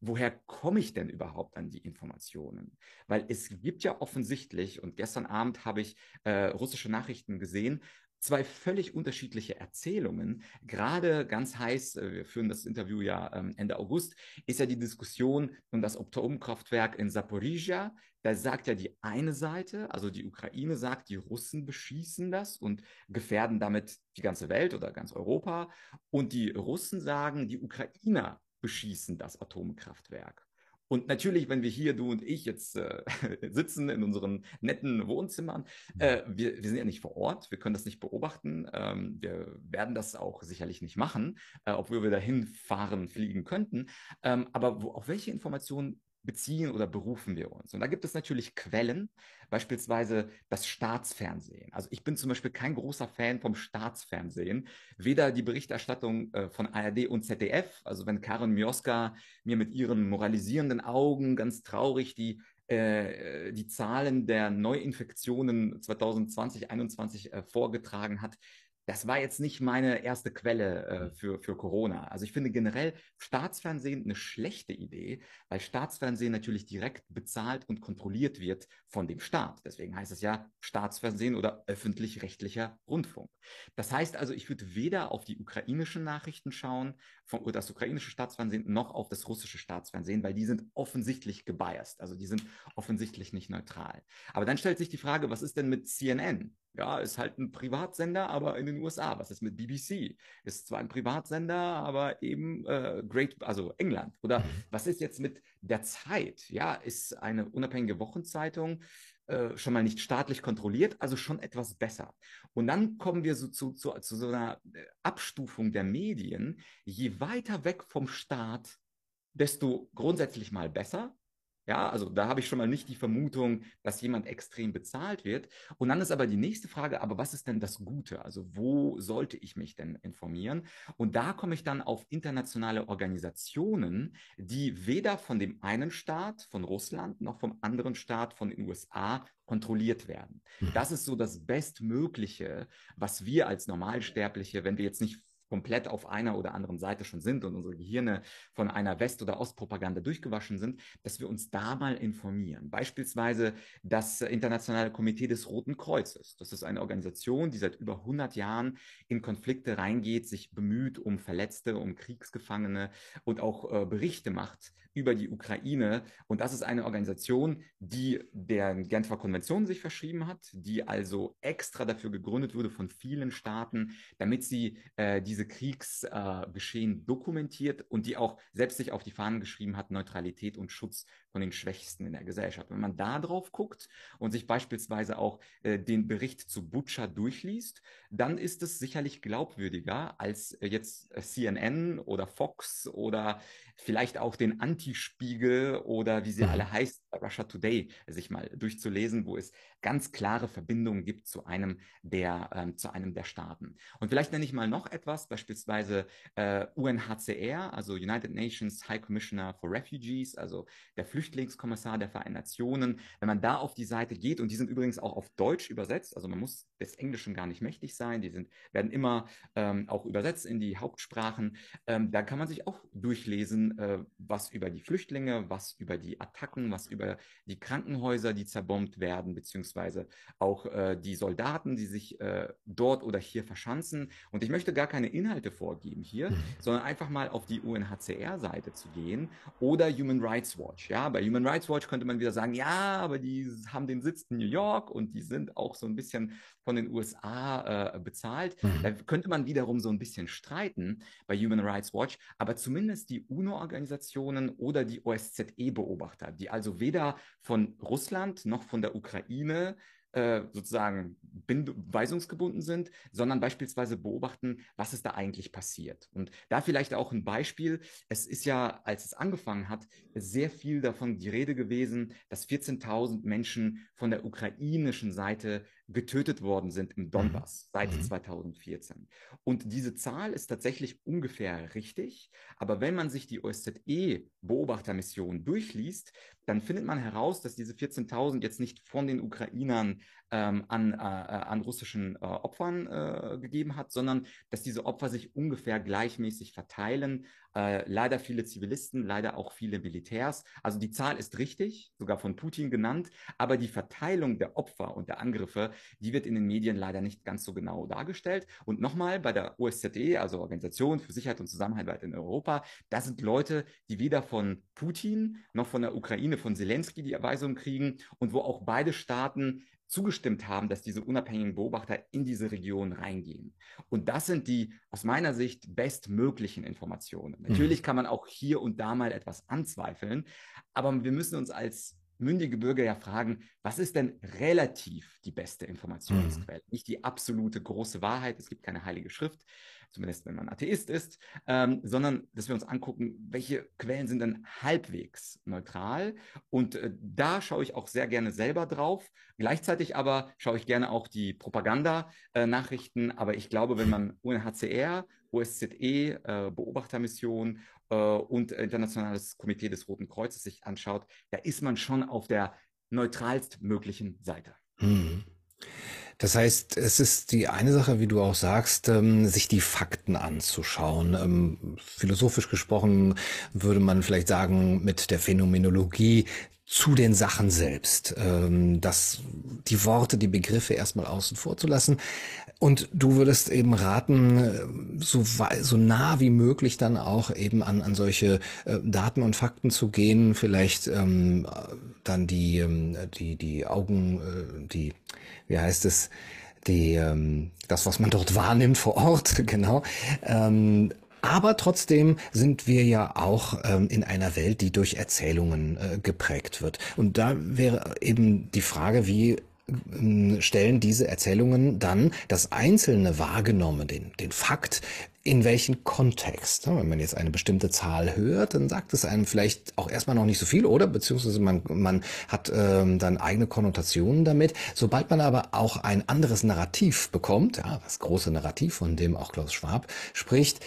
woher komme ich denn überhaupt an die Informationen? Weil es gibt ja offensichtlich, und gestern Abend habe ich äh, russische Nachrichten gesehen, zwei völlig unterschiedliche Erzählungen. Gerade ganz heiß, äh, wir führen das Interview ja ähm, Ende August, ist ja die Diskussion um das Atomkraftwerk in Saporizhia. Da sagt ja die eine Seite, also die Ukraine sagt, die Russen beschießen das und gefährden damit die ganze Welt oder ganz Europa. Und die Russen sagen, die Ukrainer beschießen das Atomkraftwerk. Und natürlich, wenn wir hier, du und ich, jetzt äh, <laughs> sitzen in unseren netten Wohnzimmern, mhm. äh, wir, wir sind ja nicht vor Ort, wir können das nicht beobachten, ähm, wir werden das auch sicherlich nicht machen, äh, obwohl wir dahin fahren, fliegen könnten. Ähm, aber wo, auf welche Informationen beziehen oder berufen wir uns? Und da gibt es natürlich Quellen, beispielsweise das Staatsfernsehen. Also ich bin zum Beispiel kein großer Fan vom Staatsfernsehen, weder die Berichterstattung äh, von ARD und ZDF, also wenn Karen Mioska mir mit ihren moralisierenden Augen ganz traurig die äh, die Zahlen der Neuinfektionen 2020, 2021 äh, vorgetragen hat, das war jetzt nicht meine erste Quelle äh, für, für Corona. Also ich finde generell Staatsfernsehen eine schlechte Idee, weil Staatsfernsehen natürlich direkt bezahlt und kontrolliert wird von dem Staat. Deswegen heißt es ja Staatsfernsehen oder öffentlich-rechtlicher Rundfunk. Das heißt also, ich würde weder auf die ukrainischen Nachrichten schauen, von, oder das ukrainische Staatsfernsehen, noch auf das russische Staatsfernsehen, weil die sind offensichtlich gebiased. Also die sind offensichtlich nicht neutral. Aber dann stellt sich die Frage, was ist denn mit CNN? Ja, ist halt ein Privatsender, aber in den USA. Was ist mit BBC? Ist zwar ein Privatsender, aber eben äh, Great, also England. Oder mhm. was ist jetzt mit der Zeit? Ja, ist eine unabhängige Wochenzeitung äh, schon mal nicht staatlich kontrolliert, also schon etwas besser. Und dann kommen wir so zu, zu, zu so einer äh, Abstufung der Medien. Je weiter weg vom Staat, desto grundsätzlich mal besser. Ja, also da habe ich schon mal nicht die Vermutung, dass jemand extrem bezahlt wird. Und dann ist aber die nächste Frage, aber was ist denn das Gute? Also wo sollte ich mich denn informieren? Und da komme ich dann auf internationale Organisationen, die weder von dem einen Staat, von Russland, noch vom anderen Staat, von den USA kontrolliert werden. Mhm. Das ist so das Bestmögliche, was wir als Normalsterbliche, wenn wir jetzt nicht komplett auf einer oder anderen Seite schon sind und unsere Gehirne von einer West- oder Ostpropaganda durchgewaschen sind, dass wir uns da mal informieren. Beispielsweise das Internationale Komitee des Roten Kreuzes. Das ist eine Organisation, die seit über 100 Jahren in Konflikte reingeht, sich bemüht um Verletzte, um Kriegsgefangene und auch äh, Berichte macht über die Ukraine. Und das ist eine Organisation, die der Genfer Konvention sich verschrieben hat, die also extra dafür gegründet wurde von vielen Staaten, damit sie äh, diese Kriegsgeschehen äh, dokumentiert und die auch selbst sich auf die Fahnen geschrieben hat, Neutralität und Schutz von den Schwächsten in der Gesellschaft. Wenn man da drauf guckt und sich beispielsweise auch äh, den Bericht zu Butcher durchliest, dann ist es sicherlich glaubwürdiger als jetzt CNN oder Fox oder vielleicht auch den Anti-Spiegel oder wie sie mhm. alle heißt, Russia Today, sich mal durchzulesen, wo es ganz klare Verbindungen gibt zu einem der, ähm, zu einem der Staaten. Und vielleicht nenne ich mal noch etwas, beispielsweise äh, UNHCR, also United Nations High Commissioner for Refugees, also der Flüchtlingskommissar der Vereinten Nationen. Wenn man da auf die Seite geht, und die sind übrigens auch auf Deutsch übersetzt, also man muss des Englischen gar nicht mächtig sein, die sind, werden immer ähm, auch übersetzt in die Hauptsprachen, ähm, da kann man sich auch durchlesen, äh, was über die Flüchtlinge, was über die Attacken, was über die Krankenhäuser, die zerbombt werden, beziehungsweise auch äh, die Soldaten, die sich äh, dort oder hier verschanzen. Und ich möchte gar keine Inhalte vorgeben hier, mhm. sondern einfach mal auf die UNHCR-Seite zu gehen oder Human Rights Watch. Ja, bei Human Rights Watch könnte man wieder sagen, ja, aber die haben den Sitz in New York und die sind auch so ein bisschen von den USA äh, bezahlt. Mhm. Da könnte man wiederum so ein bisschen streiten bei Human Rights Watch, aber zumindest die UNO-Organisationen oder die OSZE-Beobachter, die also weder von Russland noch von der Ukraine äh, sozusagen weisungsgebunden sind, sondern beispielsweise beobachten, was ist da eigentlich passiert. Und da vielleicht auch ein Beispiel. Es ist ja, als es angefangen hat, sehr viel davon die Rede gewesen, dass 14.000 Menschen von der ukrainischen Seite getötet worden sind im Donbass mhm. seit 2014. Mhm. Und diese Zahl ist tatsächlich ungefähr richtig. Aber wenn man sich die OSZE-Beobachtermission durchliest, dann findet man heraus, dass diese 14.000 jetzt nicht von den Ukrainern ähm, an, äh, an russischen äh, Opfern äh, gegeben hat, sondern dass diese Opfer sich ungefähr gleichmäßig verteilen. Äh, leider viele Zivilisten, leider auch viele Militärs. Also die Zahl ist richtig, sogar von Putin genannt, aber die Verteilung der Opfer und der Angriffe, die wird in den Medien leider nicht ganz so genau dargestellt. Und nochmal bei der OSZE, also Organisation für Sicherheit und Zusammenhalt in Europa, da sind Leute, die weder von Putin noch von der Ukraine, von Zelensky die Erweisung kriegen und wo auch beide Staaten zugestimmt haben, dass diese unabhängigen Beobachter in diese Region reingehen. Und das sind die aus meiner Sicht bestmöglichen Informationen. Mhm. Natürlich kann man auch hier und da mal etwas anzweifeln, aber wir müssen uns als mündige Bürger ja fragen, was ist denn relativ die beste Informationsquelle? Mhm. Nicht die absolute große Wahrheit, es gibt keine heilige Schrift. Zumindest wenn man Atheist ist, ähm, sondern dass wir uns angucken, welche Quellen sind denn halbwegs neutral. Und äh, da schaue ich auch sehr gerne selber drauf. Gleichzeitig aber schaue ich gerne auch die Propaganda-Nachrichten. aber ich glaube, wenn man UNHCR, OSZE, äh, Beobachtermission äh, und Internationales Komitee des Roten Kreuzes sich anschaut, da ist man schon auf der neutralst möglichen Seite. Mhm. Das heißt, es ist die eine Sache, wie du auch sagst, ähm, sich die Fakten anzuschauen. Ähm, philosophisch gesprochen würde man vielleicht sagen, mit der Phänomenologie zu den Sachen selbst. Ähm, dass die Worte, die Begriffe erstmal außen vor zu lassen. Und du würdest eben raten, äh, so, so nah wie möglich dann auch eben an, an solche äh, Daten und Fakten zu gehen, vielleicht ähm, dann die, ähm, die, die Augen, äh, die, wie heißt es, die, ähm, das, was man dort wahrnimmt vor Ort, <laughs> genau. Ähm, aber trotzdem sind wir ja auch ähm, in einer Welt, die durch Erzählungen äh, geprägt wird. Und da wäre eben die Frage, wie ähm, stellen diese Erzählungen dann das Einzelne wahrgenommen, den, den Fakt, in welchen Kontext. Wenn man jetzt eine bestimmte Zahl hört, dann sagt es einem vielleicht auch erstmal noch nicht so viel, oder? Beziehungsweise man, man hat ähm, dann eigene Konnotationen damit. Sobald man aber auch ein anderes Narrativ bekommt, ja, das große Narrativ, von dem auch Klaus Schwab spricht,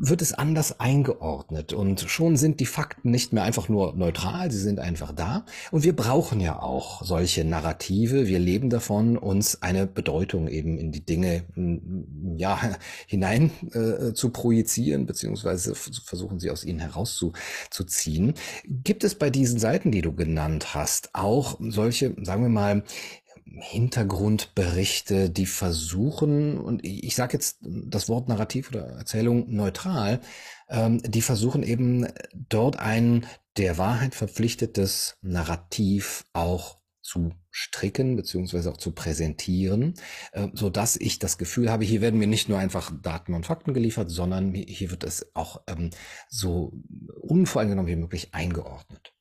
wird es anders eingeordnet. Und schon sind die Fakten nicht mehr einfach nur neutral, sie sind einfach da. Und wir brauchen ja auch solche Narrative, wir leben davon, uns eine Bedeutung eben in die Dinge ja <laughs> hinein äh, zu projizieren beziehungsweise versuchen sie aus ihnen herauszuziehen. Gibt es bei diesen Seiten, die du genannt hast, auch solche, sagen wir mal, Hintergrundberichte, die versuchen, und ich sage jetzt das Wort Narrativ oder Erzählung neutral, ähm, die versuchen eben dort ein der Wahrheit verpflichtetes Narrativ auch zu stricken beziehungsweise auch zu präsentieren, äh, so dass ich das Gefühl habe, hier werden mir nicht nur einfach Daten und Fakten geliefert, sondern hier wird es auch ähm, so unvoreingenommen wie möglich eingeordnet.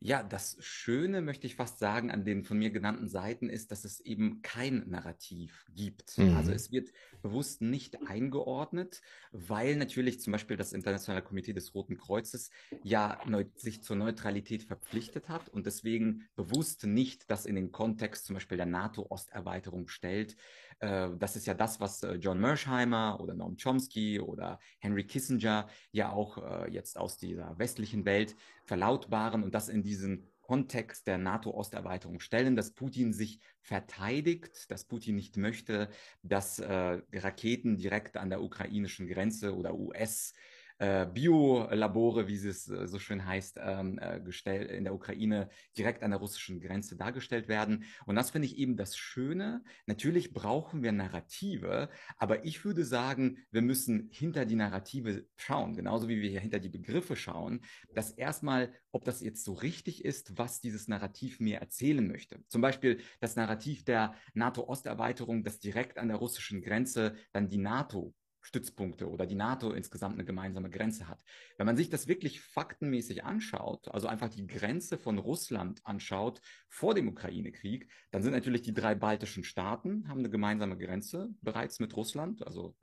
Ja, das Schöne, möchte ich fast sagen, an den von mir genannten Seiten ist, dass es eben kein Narrativ gibt. Mhm. Also es wird bewusst nicht eingeordnet, weil natürlich zum Beispiel das Internationale Komitee des Roten Kreuzes ja sich zur Neutralität verpflichtet hat und deswegen bewusst nicht das in den Kontext zum Beispiel der NATO-Osterweiterung stellt. Äh, das ist ja das, was äh, John Mersheimer oder Noam Chomsky oder Henry Kissinger ja auch äh, jetzt aus dieser westlichen Welt verlautbaren und das in diesen Kontext der NATO-Osterweiterung stellen, dass Putin sich verteidigt, dass Putin nicht möchte, dass äh, Raketen direkt an der ukrainischen Grenze oder US äh, Biolabore, wie es äh, so schön heißt, ähm, äh, gestellt, in der Ukraine direkt an der russischen Grenze dargestellt werden. Und das finde ich eben das Schöne. Natürlich brauchen wir Narrative, aber ich würde sagen, wir müssen hinter die Narrative schauen, genauso wie wir hier hinter die Begriffe schauen, dass erstmal, ob das jetzt so richtig ist, was dieses Narrativ mir erzählen möchte. Zum Beispiel das Narrativ der NATO-Osterweiterung, das direkt an der russischen Grenze dann die NATO Stützpunkte oder die NATO insgesamt eine gemeinsame Grenze hat. Wenn man sich das wirklich faktenmäßig anschaut, also einfach die Grenze von Russland anschaut vor dem Ukraine-Krieg, dann sind natürlich die drei baltischen Staaten, haben eine gemeinsame Grenze bereits mit Russland, also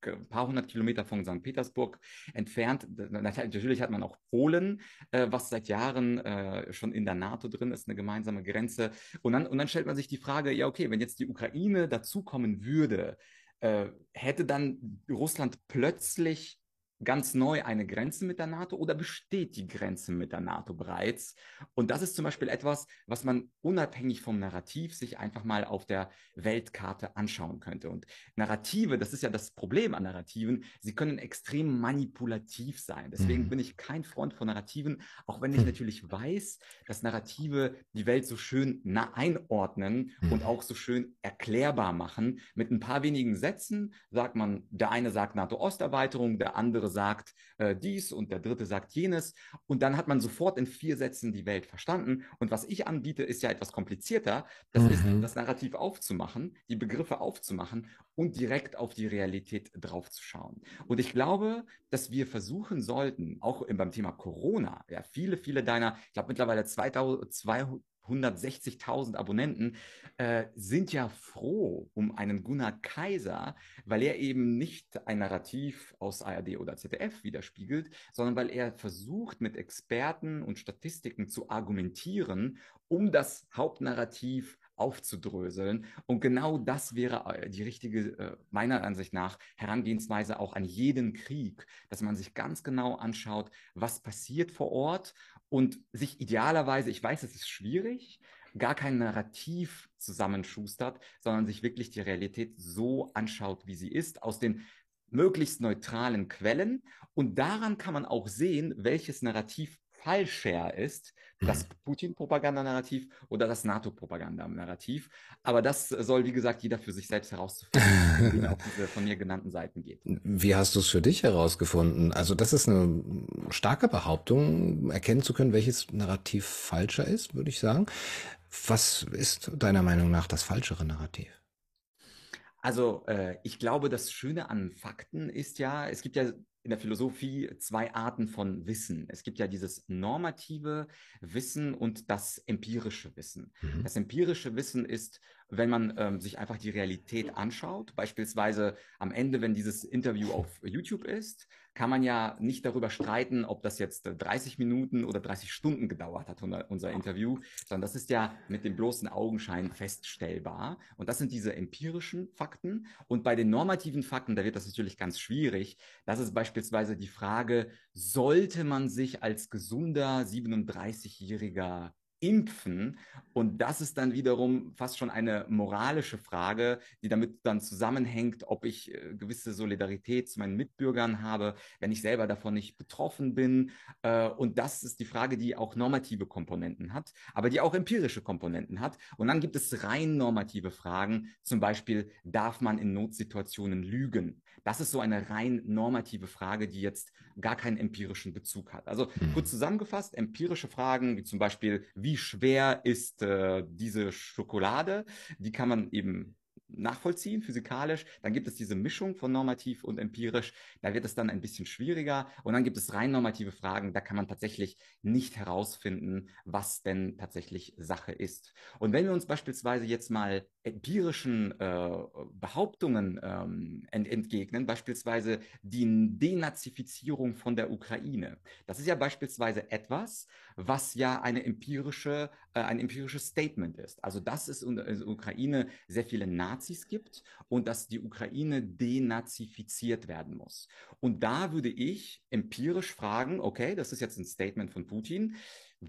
ein paar hundert Kilometer von St. Petersburg entfernt. Natürlich hat man auch Polen, äh, was seit Jahren äh, schon in der NATO drin ist, eine gemeinsame Grenze. Und dann, und dann stellt man sich die Frage, ja, okay, wenn jetzt die Ukraine dazukommen würde, äh, hätte dann Russland plötzlich ganz neu eine Grenze mit der NATO oder besteht die Grenze mit der NATO bereits? Und das ist zum Beispiel etwas, was man unabhängig vom Narrativ sich einfach mal auf der Weltkarte anschauen könnte. Und Narrative, das ist ja das Problem an Narrativen, sie können extrem manipulativ sein. Deswegen mhm. bin ich kein Freund von Narrativen, auch wenn ich mhm. natürlich weiß, dass Narrative die Welt so schön einordnen mhm. und auch so schön erklärbar machen. Mit ein paar wenigen Sätzen sagt man, der eine sagt NATO-Osterweiterung, der andere sagt äh, dies und der dritte sagt jenes. Und dann hat man sofort in vier Sätzen die Welt verstanden. Und was ich anbiete, ist ja etwas komplizierter. Das mhm. ist das Narrativ aufzumachen, die Begriffe aufzumachen und direkt auf die Realität draufzuschauen. Und ich glaube, dass wir versuchen sollten, auch beim Thema Corona, ja, viele, viele deiner, ich glaube mittlerweile 2000, 160.000 Abonnenten, äh, sind ja froh um einen Gunnar Kaiser, weil er eben nicht ein Narrativ aus ARD oder ZDF widerspiegelt, sondern weil er versucht, mit Experten und Statistiken zu argumentieren, um das Hauptnarrativ aufzudröseln. Und genau das wäre äh, die richtige, äh, meiner Ansicht nach, Herangehensweise auch an jeden Krieg, dass man sich ganz genau anschaut, was passiert vor Ort und sich idealerweise, ich weiß, es ist schwierig, gar kein Narrativ zusammenschustert, sondern sich wirklich die Realität so anschaut, wie sie ist, aus den möglichst neutralen Quellen. Und daran kann man auch sehen, welches Narrativ falscher ist, das mhm. Putin-Propaganda-Narrativ oder das NATO-Propaganda-Narrativ. Aber das soll, wie gesagt, jeder für sich selbst herauszufinden, wie auf <laughs> diese von mir genannten Seiten geht. Wie hast du es für dich herausgefunden? Also das ist eine starke Behauptung, erkennen zu können, welches Narrativ falscher ist, würde ich sagen. Was ist deiner Meinung nach das falschere Narrativ? Also äh, ich glaube, das Schöne an Fakten ist ja, es gibt ja in der Philosophie zwei Arten von Wissen. Es gibt ja dieses normative Wissen und das empirische Wissen. Mhm. Das empirische Wissen ist wenn man ähm, sich einfach die Realität anschaut, beispielsweise am Ende, wenn dieses Interview auf YouTube ist, kann man ja nicht darüber streiten, ob das jetzt 30 äh, Minuten oder 30 Stunden gedauert hat, unser Interview, sondern das ist ja mit dem bloßen Augenschein feststellbar. Und das sind diese empirischen Fakten. Und bei den normativen Fakten, da wird das natürlich ganz schwierig. Das ist beispielsweise die Frage, sollte man sich als gesunder 37-jähriger impfen. Und das ist dann wiederum fast schon eine moralische Frage, die damit dann zusammenhängt, ob ich äh, gewisse Solidarität zu meinen Mitbürgern habe, wenn ich selber davon nicht betroffen bin. Äh, und das ist die Frage, die auch normative Komponenten hat, aber die auch empirische Komponenten hat. Und dann gibt es rein normative Fragen, zum Beispiel, darf man in Notsituationen lügen? Das ist so eine rein normative Frage, die jetzt gar keinen empirischen Bezug hat. Also mhm. kurz zusammengefasst, empirische Fragen, wie zum Beispiel, wie schwer ist äh, diese Schokolade? Die kann man eben nachvollziehen, physikalisch. Dann gibt es diese Mischung von normativ und empirisch. Da wird es dann ein bisschen schwieriger. Und dann gibt es rein normative Fragen. Da kann man tatsächlich nicht herausfinden, was denn tatsächlich Sache ist. Und wenn wir uns beispielsweise jetzt mal empirischen äh, Behauptungen ähm, ent entgegnen, beispielsweise die Denazifizierung von der Ukraine. Das ist ja beispielsweise etwas, was ja eine empirische, äh, ein empirisches Statement ist. Also dass es in der Ukraine sehr viele Nazis gibt und dass die Ukraine denazifiziert werden muss. Und da würde ich empirisch fragen, okay, das ist jetzt ein Statement von Putin,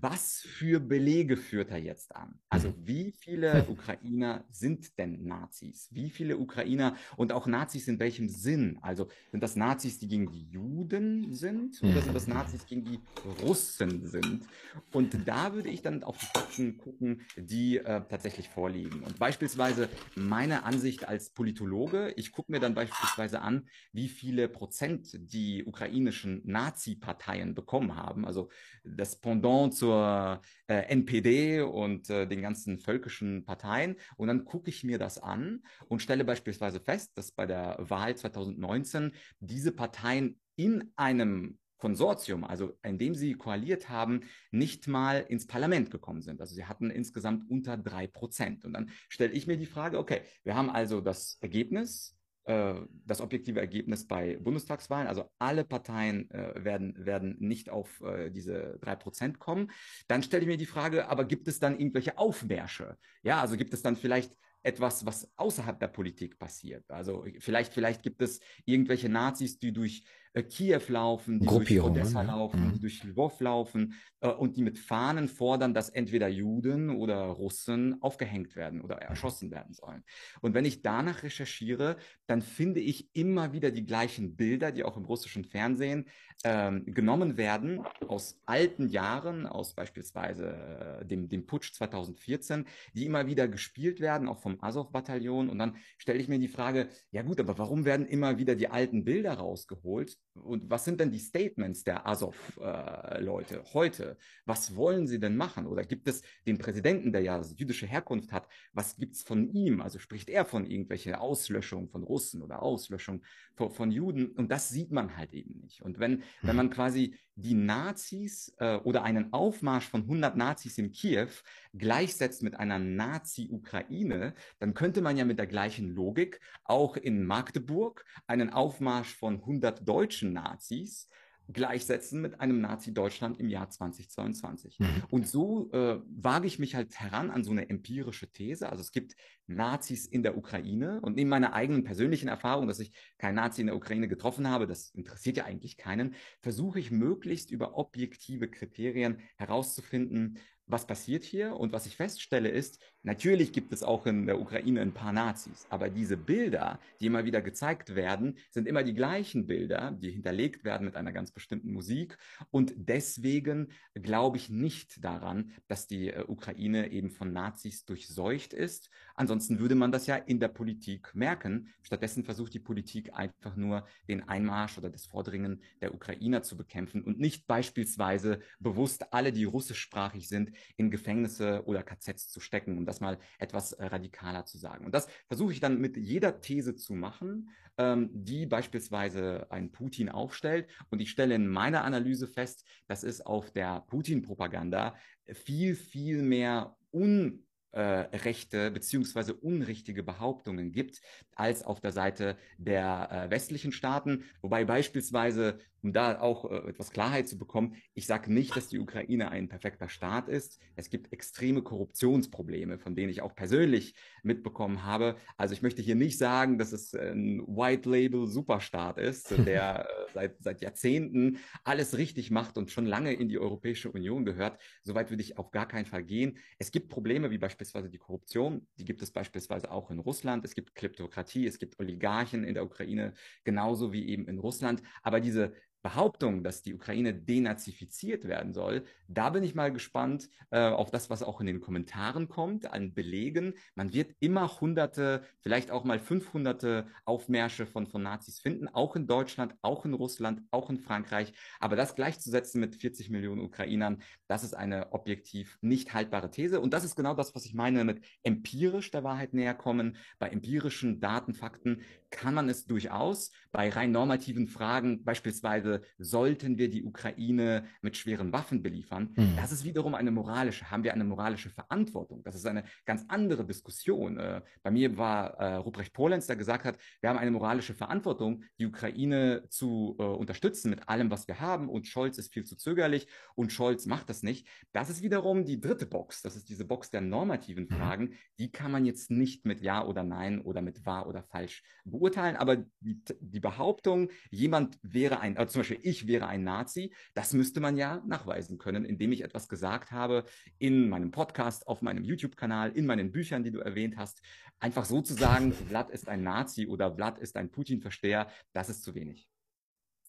was für Belege führt er jetzt an? Also mhm. wie viele <laughs> Ukrainer sind denn Nazis? Wie viele Ukrainer und auch Nazis in welchem Sinn? Also sind das Nazis, die gegen die Juden sind oder sind das mhm. Nazis, gegen die Russen sind? Und da würde ich dann auf die Fakten gucken, die äh, tatsächlich vorliegen. Und beispielsweise meine Ansicht als Politologe, ich gucke mir dann beispielsweise an, wie viele Prozent die ukrainischen Nazi-Parteien bekommen haben. Also das Pendant zur äh, NPD und äh, den ganzen völkischen Parteien. Und dann gucke ich mir das an und stelle beispielsweise fest, dass bei der Wahl 2019 diese Parteien in einem Konsortium, also indem sie koaliert haben, nicht mal ins Parlament gekommen sind. Also sie hatten insgesamt unter drei Prozent. Und dann stelle ich mir die Frage, okay, wir haben also das Ergebnis äh, das objektive Ergebnis bei Bundestagswahlen. Also alle Parteien äh, werden, werden nicht auf äh, diese drei Prozent kommen. Dann stelle ich mir die Frage, aber gibt es dann irgendwelche Aufmärsche? Ja, also gibt es dann vielleicht etwas, was außerhalb der Politik passiert. Also vielleicht, vielleicht gibt es irgendwelche Nazis, die durch äh, Kiew laufen, die durch Odessa laufen, mhm. die durch Lwów laufen äh, und die mit Fahnen fordern, dass entweder Juden oder Russen aufgehängt werden oder erschossen werden sollen. Und wenn ich danach recherchiere, dann finde ich immer wieder die gleichen Bilder, die auch im russischen Fernsehen ähm, genommen werden aus alten Jahren, aus beispielsweise äh, dem, dem Putsch 2014, die immer wieder gespielt werden, auch vom Azov-Bataillon. Und dann stelle ich mir die Frage, ja gut, aber warum werden immer wieder die alten Bilder rausgeholt? Und was sind denn die Statements der Azov-Leute äh, heute? Was wollen sie denn machen? Oder gibt es den Präsidenten, der ja jüdische Herkunft hat, was gibt es von ihm? Also spricht er von irgendwelche Auslöschung von Russen oder Auslöschung von, von, Juden? Und das sieht man halt eben nicht. Und wenn, wenn hm. man quasi die Nazis äh, oder einen Aufmarsch von 100 Nazis in Kiew gleichsetzt mit einer Nazi-Ukraine, dann könnte man ja mit der gleichen Logik auch in Magdeburg einen Aufmarsch von 100 deutschen Nazis gleichsetzen mit einem Nazi-Deutschland im Jahr 2022. Mhm. Und so äh, wage ich mich halt heran an so eine empirische These. Also es gibt Nazis in der Ukraine und neben meiner eigenen persönlichen Erfahrung, dass ich keinen Nazi in der Ukraine getroffen habe, das interessiert ja eigentlich keinen, versuche ich möglichst über objektive Kriterien herauszufinden, was passiert hier? Und was ich feststelle ist, natürlich gibt es auch in der Ukraine ein paar Nazis, aber diese Bilder, die immer wieder gezeigt werden, sind immer die gleichen Bilder, die hinterlegt werden mit einer ganz bestimmten Musik. Und deswegen glaube ich nicht daran, dass die äh, Ukraine eben von Nazis durchseucht ist. Ansonsten würde man das ja in der Politik merken. Stattdessen versucht die Politik einfach nur den Einmarsch oder das Vordringen der Ukrainer zu bekämpfen und nicht beispielsweise bewusst alle, die russischsprachig sind, in Gefängnisse oder KZs zu stecken, um das mal etwas radikaler zu sagen. Und das versuche ich dann mit jeder These zu machen, ähm, die beispielsweise ein Putin aufstellt. Und ich stelle in meiner Analyse fest, dass es auf der Putin-Propaganda viel, viel mehr un äh, rechte beziehungsweise unrichtige Behauptungen gibt als auf der Seite der äh, westlichen Staaten. Wobei beispielsweise um da auch äh, etwas Klarheit zu bekommen, ich sage nicht, dass die Ukraine ein perfekter Staat ist. Es gibt extreme Korruptionsprobleme, von denen ich auch persönlich mitbekommen habe. Also ich möchte hier nicht sagen, dass es ein White Label Superstaat ist, der <laughs> äh, seit, seit Jahrzehnten alles richtig macht und schon lange in die Europäische Union gehört. Soweit würde ich auf gar keinen Fall gehen. Es gibt Probleme wie beispielsweise die Korruption. Die gibt es beispielsweise auch in Russland. Es gibt Kleptokratie, es gibt Oligarchen in der Ukraine, genauso wie eben in Russland. Aber diese Behauptung, dass die Ukraine denazifiziert werden soll, da bin ich mal gespannt äh, auf das, was auch in den Kommentaren kommt, an Belegen. Man wird immer hunderte, vielleicht auch mal 500 Aufmärsche von, von Nazis finden, auch in Deutschland, auch in Russland, auch in Frankreich. Aber das gleichzusetzen mit 40 Millionen Ukrainern, das ist eine objektiv nicht haltbare These. Und das ist genau das, was ich meine mit empirisch der Wahrheit näher kommen. Bei empirischen Daten, Fakten kann man es durchaus. Bei rein normativen Fragen, beispielsweise, sollten wir die Ukraine mit schweren Waffen beliefern? Mhm. Das ist wiederum eine moralische, haben wir eine moralische Verantwortung? Das ist eine ganz andere Diskussion. Äh, bei mir war äh, Ruprecht Polenz, der gesagt hat, wir haben eine moralische Verantwortung, die Ukraine zu äh, unterstützen mit allem, was wir haben. Und Scholz ist viel zu zögerlich und Scholz macht das nicht. Das ist wiederum die dritte Box. Das ist diese Box der normativen mhm. Fragen. Die kann man jetzt nicht mit Ja oder Nein oder mit wahr oder falsch beurteilen beurteilen, aber die, die Behauptung, jemand wäre ein, also zum Beispiel ich wäre ein Nazi, das müsste man ja nachweisen können, indem ich etwas gesagt habe in meinem Podcast, auf meinem YouTube-Kanal, in meinen Büchern, die du erwähnt hast. Einfach so zu sagen, <laughs> Vlad ist ein Nazi oder Vlad ist ein Putin-Versteher, das ist zu wenig.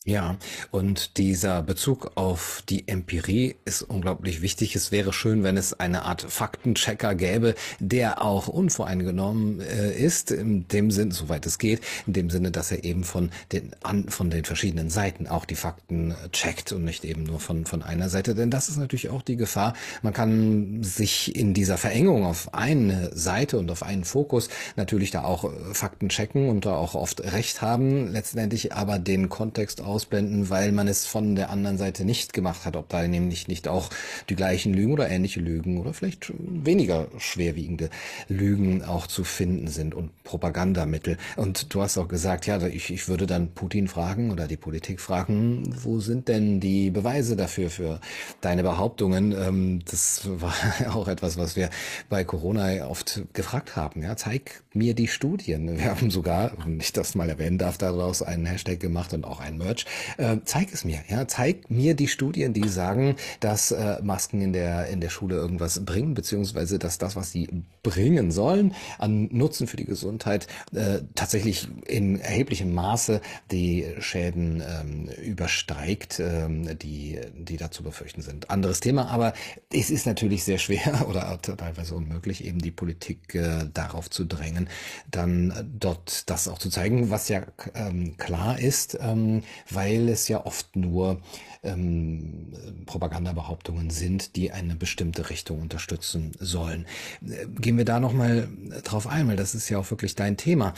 Ja, und dieser Bezug auf die Empirie ist unglaublich wichtig. Es wäre schön, wenn es eine Art Faktenchecker gäbe, der auch unvoreingenommen äh, ist, in dem Sinne, soweit es geht, in dem Sinne, dass er eben von den, an, von den verschiedenen Seiten auch die Fakten äh, checkt und nicht eben nur von, von einer Seite. Denn das ist natürlich auch die Gefahr. Man kann sich in dieser Verengung auf eine Seite und auf einen Fokus natürlich da auch äh, Fakten checken und da auch oft recht haben, letztendlich aber den Kontext auch ausblenden, weil man es von der anderen Seite nicht gemacht hat, ob da nämlich nicht auch die gleichen Lügen oder ähnliche Lügen oder vielleicht weniger schwerwiegende Lügen auch zu finden sind und Propagandamittel. Und du hast auch gesagt, ja, ich, ich würde dann Putin fragen oder die Politik fragen, wo sind denn die Beweise dafür, für deine Behauptungen? Ähm, das war <laughs> auch etwas, was wir bei Corona oft gefragt haben. Ja, zeig mir die Studien. Wir haben sogar, wenn ich das mal erwähnen darf, daraus einen Hashtag gemacht und auch ein Merch äh, zeig es mir, ja, zeig mir die Studien, die sagen, dass äh, Masken in der in der Schule irgendwas bringen, beziehungsweise dass das, was sie bringen sollen, an Nutzen für die Gesundheit äh, tatsächlich in erheblichem Maße die Schäden ähm, übersteigt, ähm, die die da zu befürchten sind. Anderes Thema, aber es ist natürlich sehr schwer <laughs> oder teilweise unmöglich, eben die Politik äh, darauf zu drängen, dann dort das auch zu zeigen, was ja ähm, klar ist, ähm, weil es ja oft nur ähm, Propagandabehauptungen sind, die eine bestimmte Richtung unterstützen sollen. Äh, gehen wir da nochmal drauf ein, weil das ist ja auch wirklich dein Thema.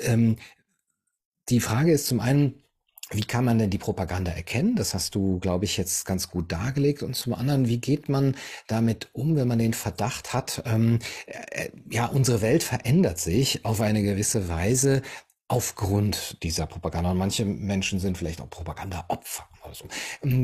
Ähm, die Frage ist zum einen, wie kann man denn die Propaganda erkennen? Das hast du, glaube ich, jetzt ganz gut dargelegt. Und zum anderen, wie geht man damit um, wenn man den Verdacht hat, ähm, äh, ja, unsere Welt verändert sich auf eine gewisse Weise aufgrund dieser Propaganda. Und manche Menschen sind vielleicht auch Propagandaopfer. Also,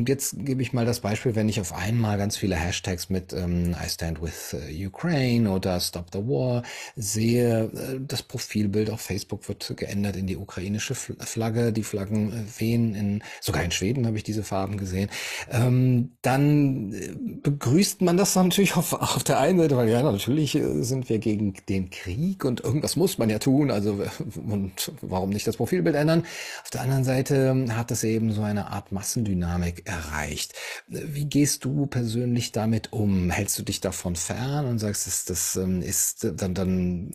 jetzt gebe ich mal das Beispiel, wenn ich auf einmal ganz viele Hashtags mit ähm, I stand with uh, Ukraine oder Stop the War sehe, äh, das Profilbild auf Facebook wird geändert in die ukrainische Flagge, die Flaggen äh, wehen, in, sogar in Schweden habe ich diese Farben gesehen, ähm, dann äh, begrüßt man das natürlich auf, <laughs> auf der einen Seite, weil ja, natürlich sind wir gegen den Krieg und irgendwas muss man ja tun, also <laughs> und warum nicht das Profilbild ändern? Auf der anderen Seite ähm, hat es eben so eine Art Masse Massendynamik erreicht. Wie gehst du persönlich damit um? Hältst du dich davon fern und sagst, das, das ähm, ist dann, dann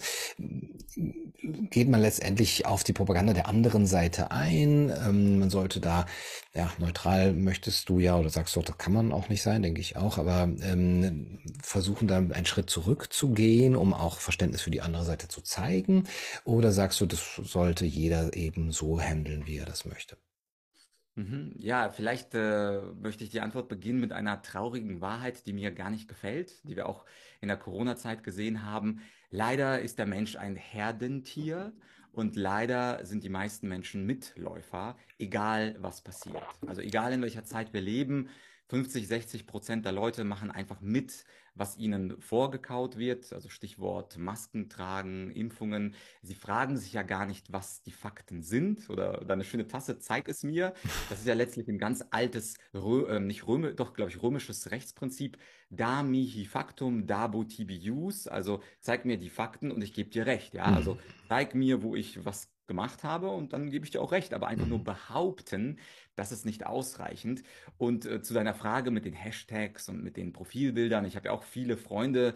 geht man letztendlich auf die Propaganda der anderen Seite ein. Ähm, man sollte da, ja, neutral möchtest du ja, oder sagst du, das kann man auch nicht sein, denke ich auch, aber ähm, versuchen da einen Schritt zurückzugehen, um auch Verständnis für die andere Seite zu zeigen? Oder sagst du, das sollte jeder eben so handeln, wie er das möchte? Mhm. Ja, vielleicht äh, möchte ich die Antwort beginnen mit einer traurigen Wahrheit, die mir gar nicht gefällt, die wir auch in der Corona-Zeit gesehen haben. Leider ist der Mensch ein Herdentier und leider sind die meisten Menschen Mitläufer, egal was passiert. Also egal in welcher Zeit wir leben, 50, 60 Prozent der Leute machen einfach mit, was ihnen vorgekaut wird, also Stichwort Masken tragen, Impfungen. Sie fragen sich ja gar nicht, was die Fakten sind oder, oder eine schöne Tasse, zeig es mir. <laughs> Das ist ja letztlich ein ganz altes, Rö äh, nicht römisch, doch, glaube ich, römisches Rechtsprinzip. Da mihi factum, dabo tibi jus. Also zeig mir die Fakten und ich gebe dir recht. Ja, also mhm. zeig mir, wo ich was gemacht habe und dann gebe ich dir auch recht. Aber einfach nur mhm. behaupten, das ist nicht ausreichend. Und äh, zu deiner Frage mit den Hashtags und mit den Profilbildern, ich habe ja auch viele Freunde,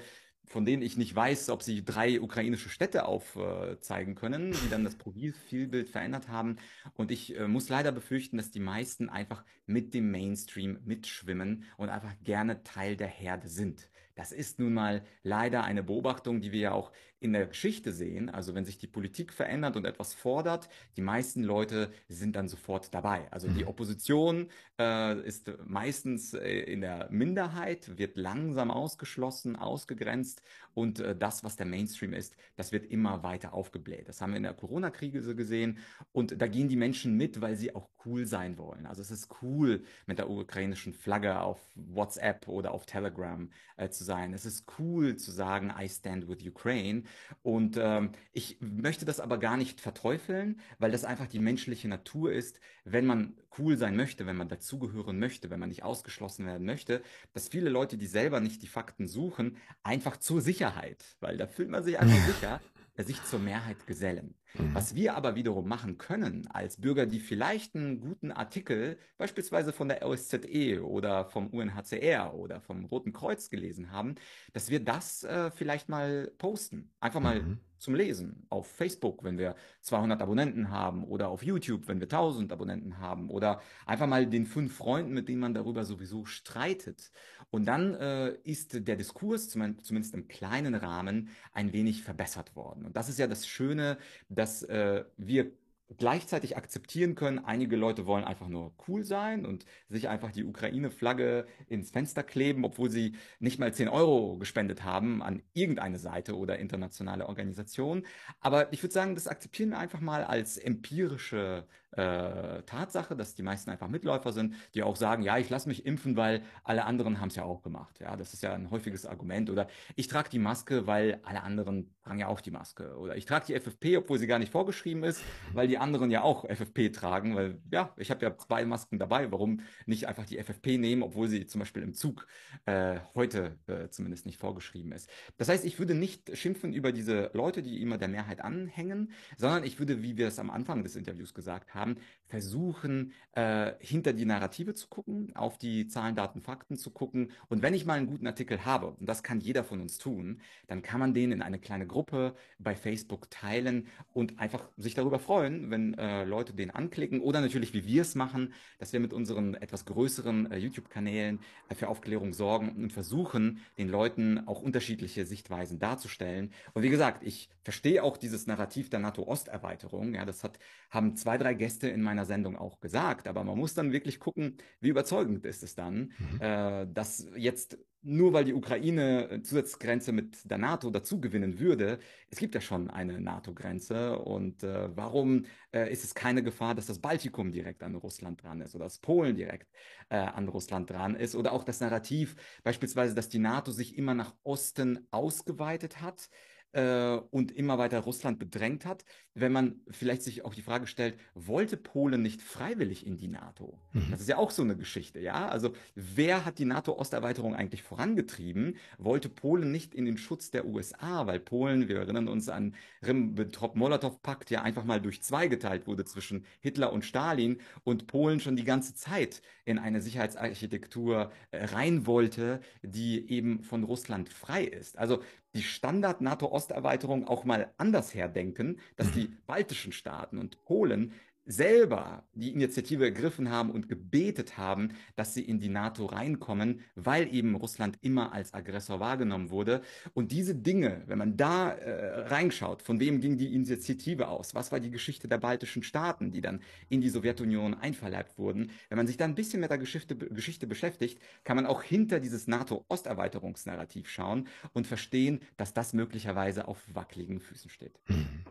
von denen ich nicht weiß, ob sie drei ukrainische Städte aufzeigen äh, können, die dann das Profilbild verändert haben. Und ich äh, muss leider befürchten, dass die meisten einfach mit dem Mainstream mitschwimmen und einfach gerne Teil der Herde sind. Das ist nun mal leider eine Beobachtung, die wir ja auch in der Geschichte sehen. Also wenn sich die Politik verändert und etwas fordert, die meisten Leute sind dann sofort dabei. Also die mhm. Opposition äh, ist meistens äh, in der Minderheit, wird langsam ausgeschlossen, ausgegrenzt und äh, das, was der Mainstream ist, das wird immer weiter aufgebläht. Das haben wir in der Corona-Krise gesehen und da gehen die Menschen mit, weil sie auch cool sein wollen. Also es ist cool, mit der ukrainischen Flagge auf WhatsApp oder auf Telegram äh, zu sein. Es ist cool zu sagen, I stand with Ukraine. Und ähm, ich möchte das aber gar nicht verteufeln, weil das einfach die menschliche Natur ist, wenn man cool sein möchte, wenn man dazugehören möchte, wenn man nicht ausgeschlossen werden möchte, dass viele Leute, die selber nicht die Fakten suchen, einfach zur Sicherheit, weil da fühlt man sich einfach sicher, sich zur Mehrheit gesellen. Mhm. Was wir aber wiederum machen können als Bürger, die vielleicht einen guten Artikel beispielsweise von der OSZE oder vom UNHCR oder vom Roten Kreuz gelesen haben, dass wir das äh, vielleicht mal posten. Einfach mal mhm. Zum Lesen auf Facebook, wenn wir 200 Abonnenten haben oder auf YouTube, wenn wir 1000 Abonnenten haben oder einfach mal den fünf Freunden, mit denen man darüber sowieso streitet. Und dann äh, ist der Diskurs zumindest im kleinen Rahmen ein wenig verbessert worden. Und das ist ja das Schöne, dass äh, wir gleichzeitig akzeptieren können, einige Leute wollen einfach nur cool sein und sich einfach die Ukraine-Flagge ins Fenster kleben, obwohl sie nicht mal 10 Euro gespendet haben an irgendeine Seite oder internationale Organisation. Aber ich würde sagen, das akzeptieren wir einfach mal als empirische äh, Tatsache, dass die meisten einfach Mitläufer sind, die auch sagen, ja, ich lasse mich impfen, weil alle anderen haben es ja auch gemacht. Ja, das ist ja ein häufiges Argument. Oder ich trage die Maske, weil alle anderen tragen ja auch die Maske. Oder ich trage die FFP, obwohl sie gar nicht vorgeschrieben ist, weil die anderen ja auch FFP tragen. Weil ja, ich habe ja zwei Masken dabei. Warum nicht einfach die FFP nehmen, obwohl sie zum Beispiel im Zug äh, heute äh, zumindest nicht vorgeschrieben ist. Das heißt, ich würde nicht schimpfen über diese Leute, die immer der Mehrheit anhängen, sondern ich würde, wie wir es am Anfang des Interviews gesagt haben, haben, versuchen, äh, hinter die Narrative zu gucken, auf die Zahlen, Daten, Fakten zu gucken. Und wenn ich mal einen guten Artikel habe, und das kann jeder von uns tun, dann kann man den in eine kleine Gruppe bei Facebook teilen und einfach sich darüber freuen, wenn äh, Leute den anklicken. Oder natürlich, wie wir es machen, dass wir mit unseren etwas größeren äh, YouTube-Kanälen äh, für Aufklärung sorgen und versuchen, den Leuten auch unterschiedliche Sichtweisen darzustellen. Und wie gesagt, ich verstehe auch dieses Narrativ der NATO-Osterweiterung. Ja, das hat, haben zwei, drei Gäste in meiner Sendung auch gesagt. Aber man muss dann wirklich gucken, wie überzeugend ist es dann, mhm. äh, dass jetzt nur weil die Ukraine Zusatzgrenze mit der NATO dazu gewinnen würde, es gibt ja schon eine NATO-Grenze und äh, warum äh, ist es keine Gefahr, dass das Baltikum direkt an Russland dran ist oder dass Polen direkt äh, an Russland dran ist oder auch das Narrativ beispielsweise, dass die NATO sich immer nach Osten ausgeweitet hat äh, und immer weiter Russland bedrängt hat, wenn man vielleicht sich auch die Frage stellt, wollte Polen nicht freiwillig in die NATO? Mhm. Das ist ja auch so eine Geschichte, ja? Also wer hat die NATO-Osterweiterung eigentlich vorangetrieben? Wollte Polen nicht in den Schutz der USA, weil Polen, wir erinnern uns an Ribbentrop-Molotow-Pakt, ja einfach mal durch zwei geteilt wurde zwischen Hitler und Stalin und Polen schon die ganze Zeit in eine Sicherheitsarchitektur äh, rein wollte, die eben von Russland frei ist. Also die Standard-NATO-Osterweiterung auch mal anders herdenken, dass mhm. die baltischen Staaten und Polen selber die Initiative ergriffen haben und gebetet haben, dass sie in die NATO reinkommen, weil eben Russland immer als Aggressor wahrgenommen wurde. Und diese Dinge, wenn man da äh, reinschaut, von wem ging die Initiative aus? Was war die Geschichte der baltischen Staaten, die dann in die Sowjetunion einverleibt wurden? Wenn man sich da ein bisschen mit der Geschichte, Geschichte beschäftigt, kann man auch hinter dieses NATO-Osterweiterungsnarrativ schauen und verstehen, dass das möglicherweise auf wackeligen Füßen steht. Mhm.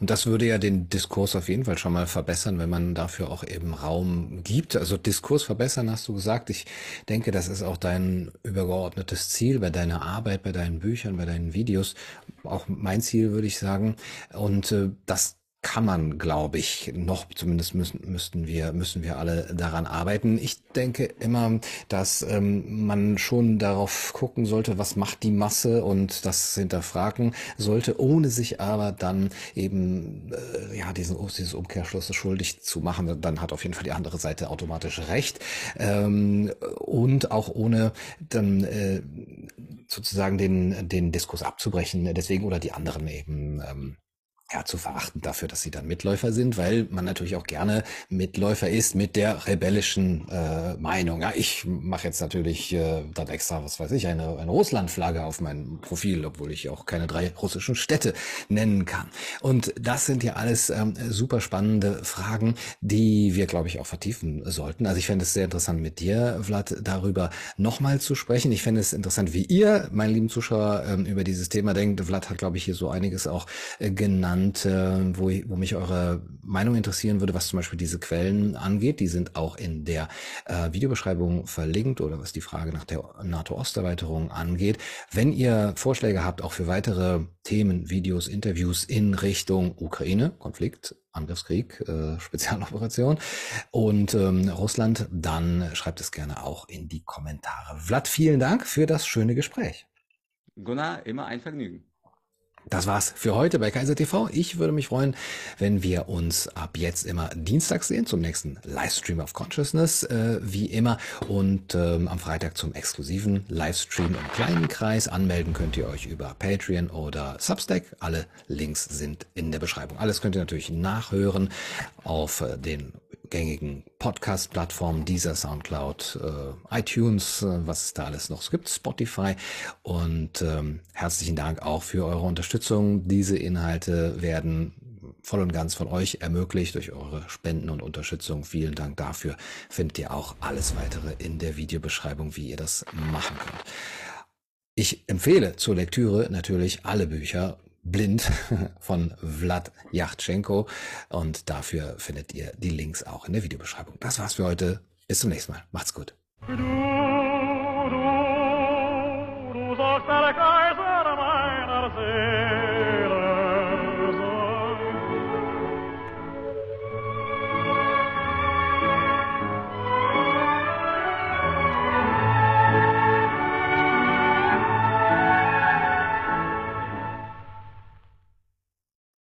Und das würde ja den Diskurs auf jeden Fall schon mal verbessern, wenn man dafür auch eben Raum gibt. Also Diskurs verbessern, hast du gesagt. Ich denke, das ist auch dein übergeordnetes Ziel bei deiner Arbeit, bei deinen Büchern, bei deinen Videos. Auch mein Ziel, würde ich sagen. Und äh, das kann man, glaube ich, noch, zumindest müssen, müssten wir, müssen wir alle daran arbeiten. Ich denke immer, dass ähm, man schon darauf gucken sollte, was macht die Masse und das hinterfragen sollte, ohne sich aber dann eben äh, ja diesen dieses Umkehrschluss schuldig zu machen. Dann hat auf jeden Fall die andere Seite automatisch recht ähm, und auch ohne dann äh, sozusagen den den Diskurs abzubrechen. Deswegen oder die anderen eben ähm, ja, zu verachten dafür, dass sie dann Mitläufer sind, weil man natürlich auch gerne Mitläufer ist mit der rebellischen äh, Meinung. Ja, ich mache jetzt natürlich äh, dann extra, was weiß ich, eine, eine Russlandflagge auf meinem Profil, obwohl ich auch keine drei russischen Städte nennen kann. Und das sind ja alles ähm, super spannende Fragen, die wir, glaube ich, auch vertiefen sollten. Also ich fände es sehr interessant, mit dir, Vlad, darüber nochmal zu sprechen. Ich fände es interessant, wie ihr, meine lieben Zuschauer, ähm, über dieses Thema denkt. Vlad hat, glaube ich, hier so einiges auch äh, genannt und äh, wo, wo mich eure Meinung interessieren würde, was zum Beispiel diese Quellen angeht. Die sind auch in der äh, Videobeschreibung verlinkt oder was die Frage nach der NATO-Osterweiterung angeht. Wenn ihr Vorschläge habt, auch für weitere Themen, Videos, Interviews in Richtung Ukraine, Konflikt, Angriffskrieg, äh, <laughs> Spezialoperation und ähm, Russland, dann schreibt es gerne auch in die Kommentare. Vlad, vielen Dank für das schöne Gespräch. Gunnar, immer ein Vergnügen. Das war's für heute bei Kaiser TV. Ich würde mich freuen, wenn wir uns ab jetzt immer Dienstag sehen zum nächsten Livestream of Consciousness, äh, wie immer. Und ähm, am Freitag zum exklusiven Livestream im kleinen Kreis. Anmelden könnt ihr euch über Patreon oder Substack. Alle Links sind in der Beschreibung. Alles könnt ihr natürlich nachhören auf äh, den gängigen Podcast-Plattformen, dieser Soundcloud, äh, iTunes, äh, was es da alles noch gibt, Spotify. Und ähm, herzlichen Dank auch für eure Unterstützung. Diese Inhalte werden voll und ganz von euch ermöglicht durch eure Spenden und Unterstützung. Vielen Dank dafür. Findet ihr auch alles weitere in der Videobeschreibung, wie ihr das machen könnt. Ich empfehle zur Lektüre natürlich alle Bücher Blind <laughs> von Vlad Yachtschenko. Und dafür findet ihr die Links auch in der Videobeschreibung. Das war's für heute. Bis zum nächsten Mal. Macht's gut.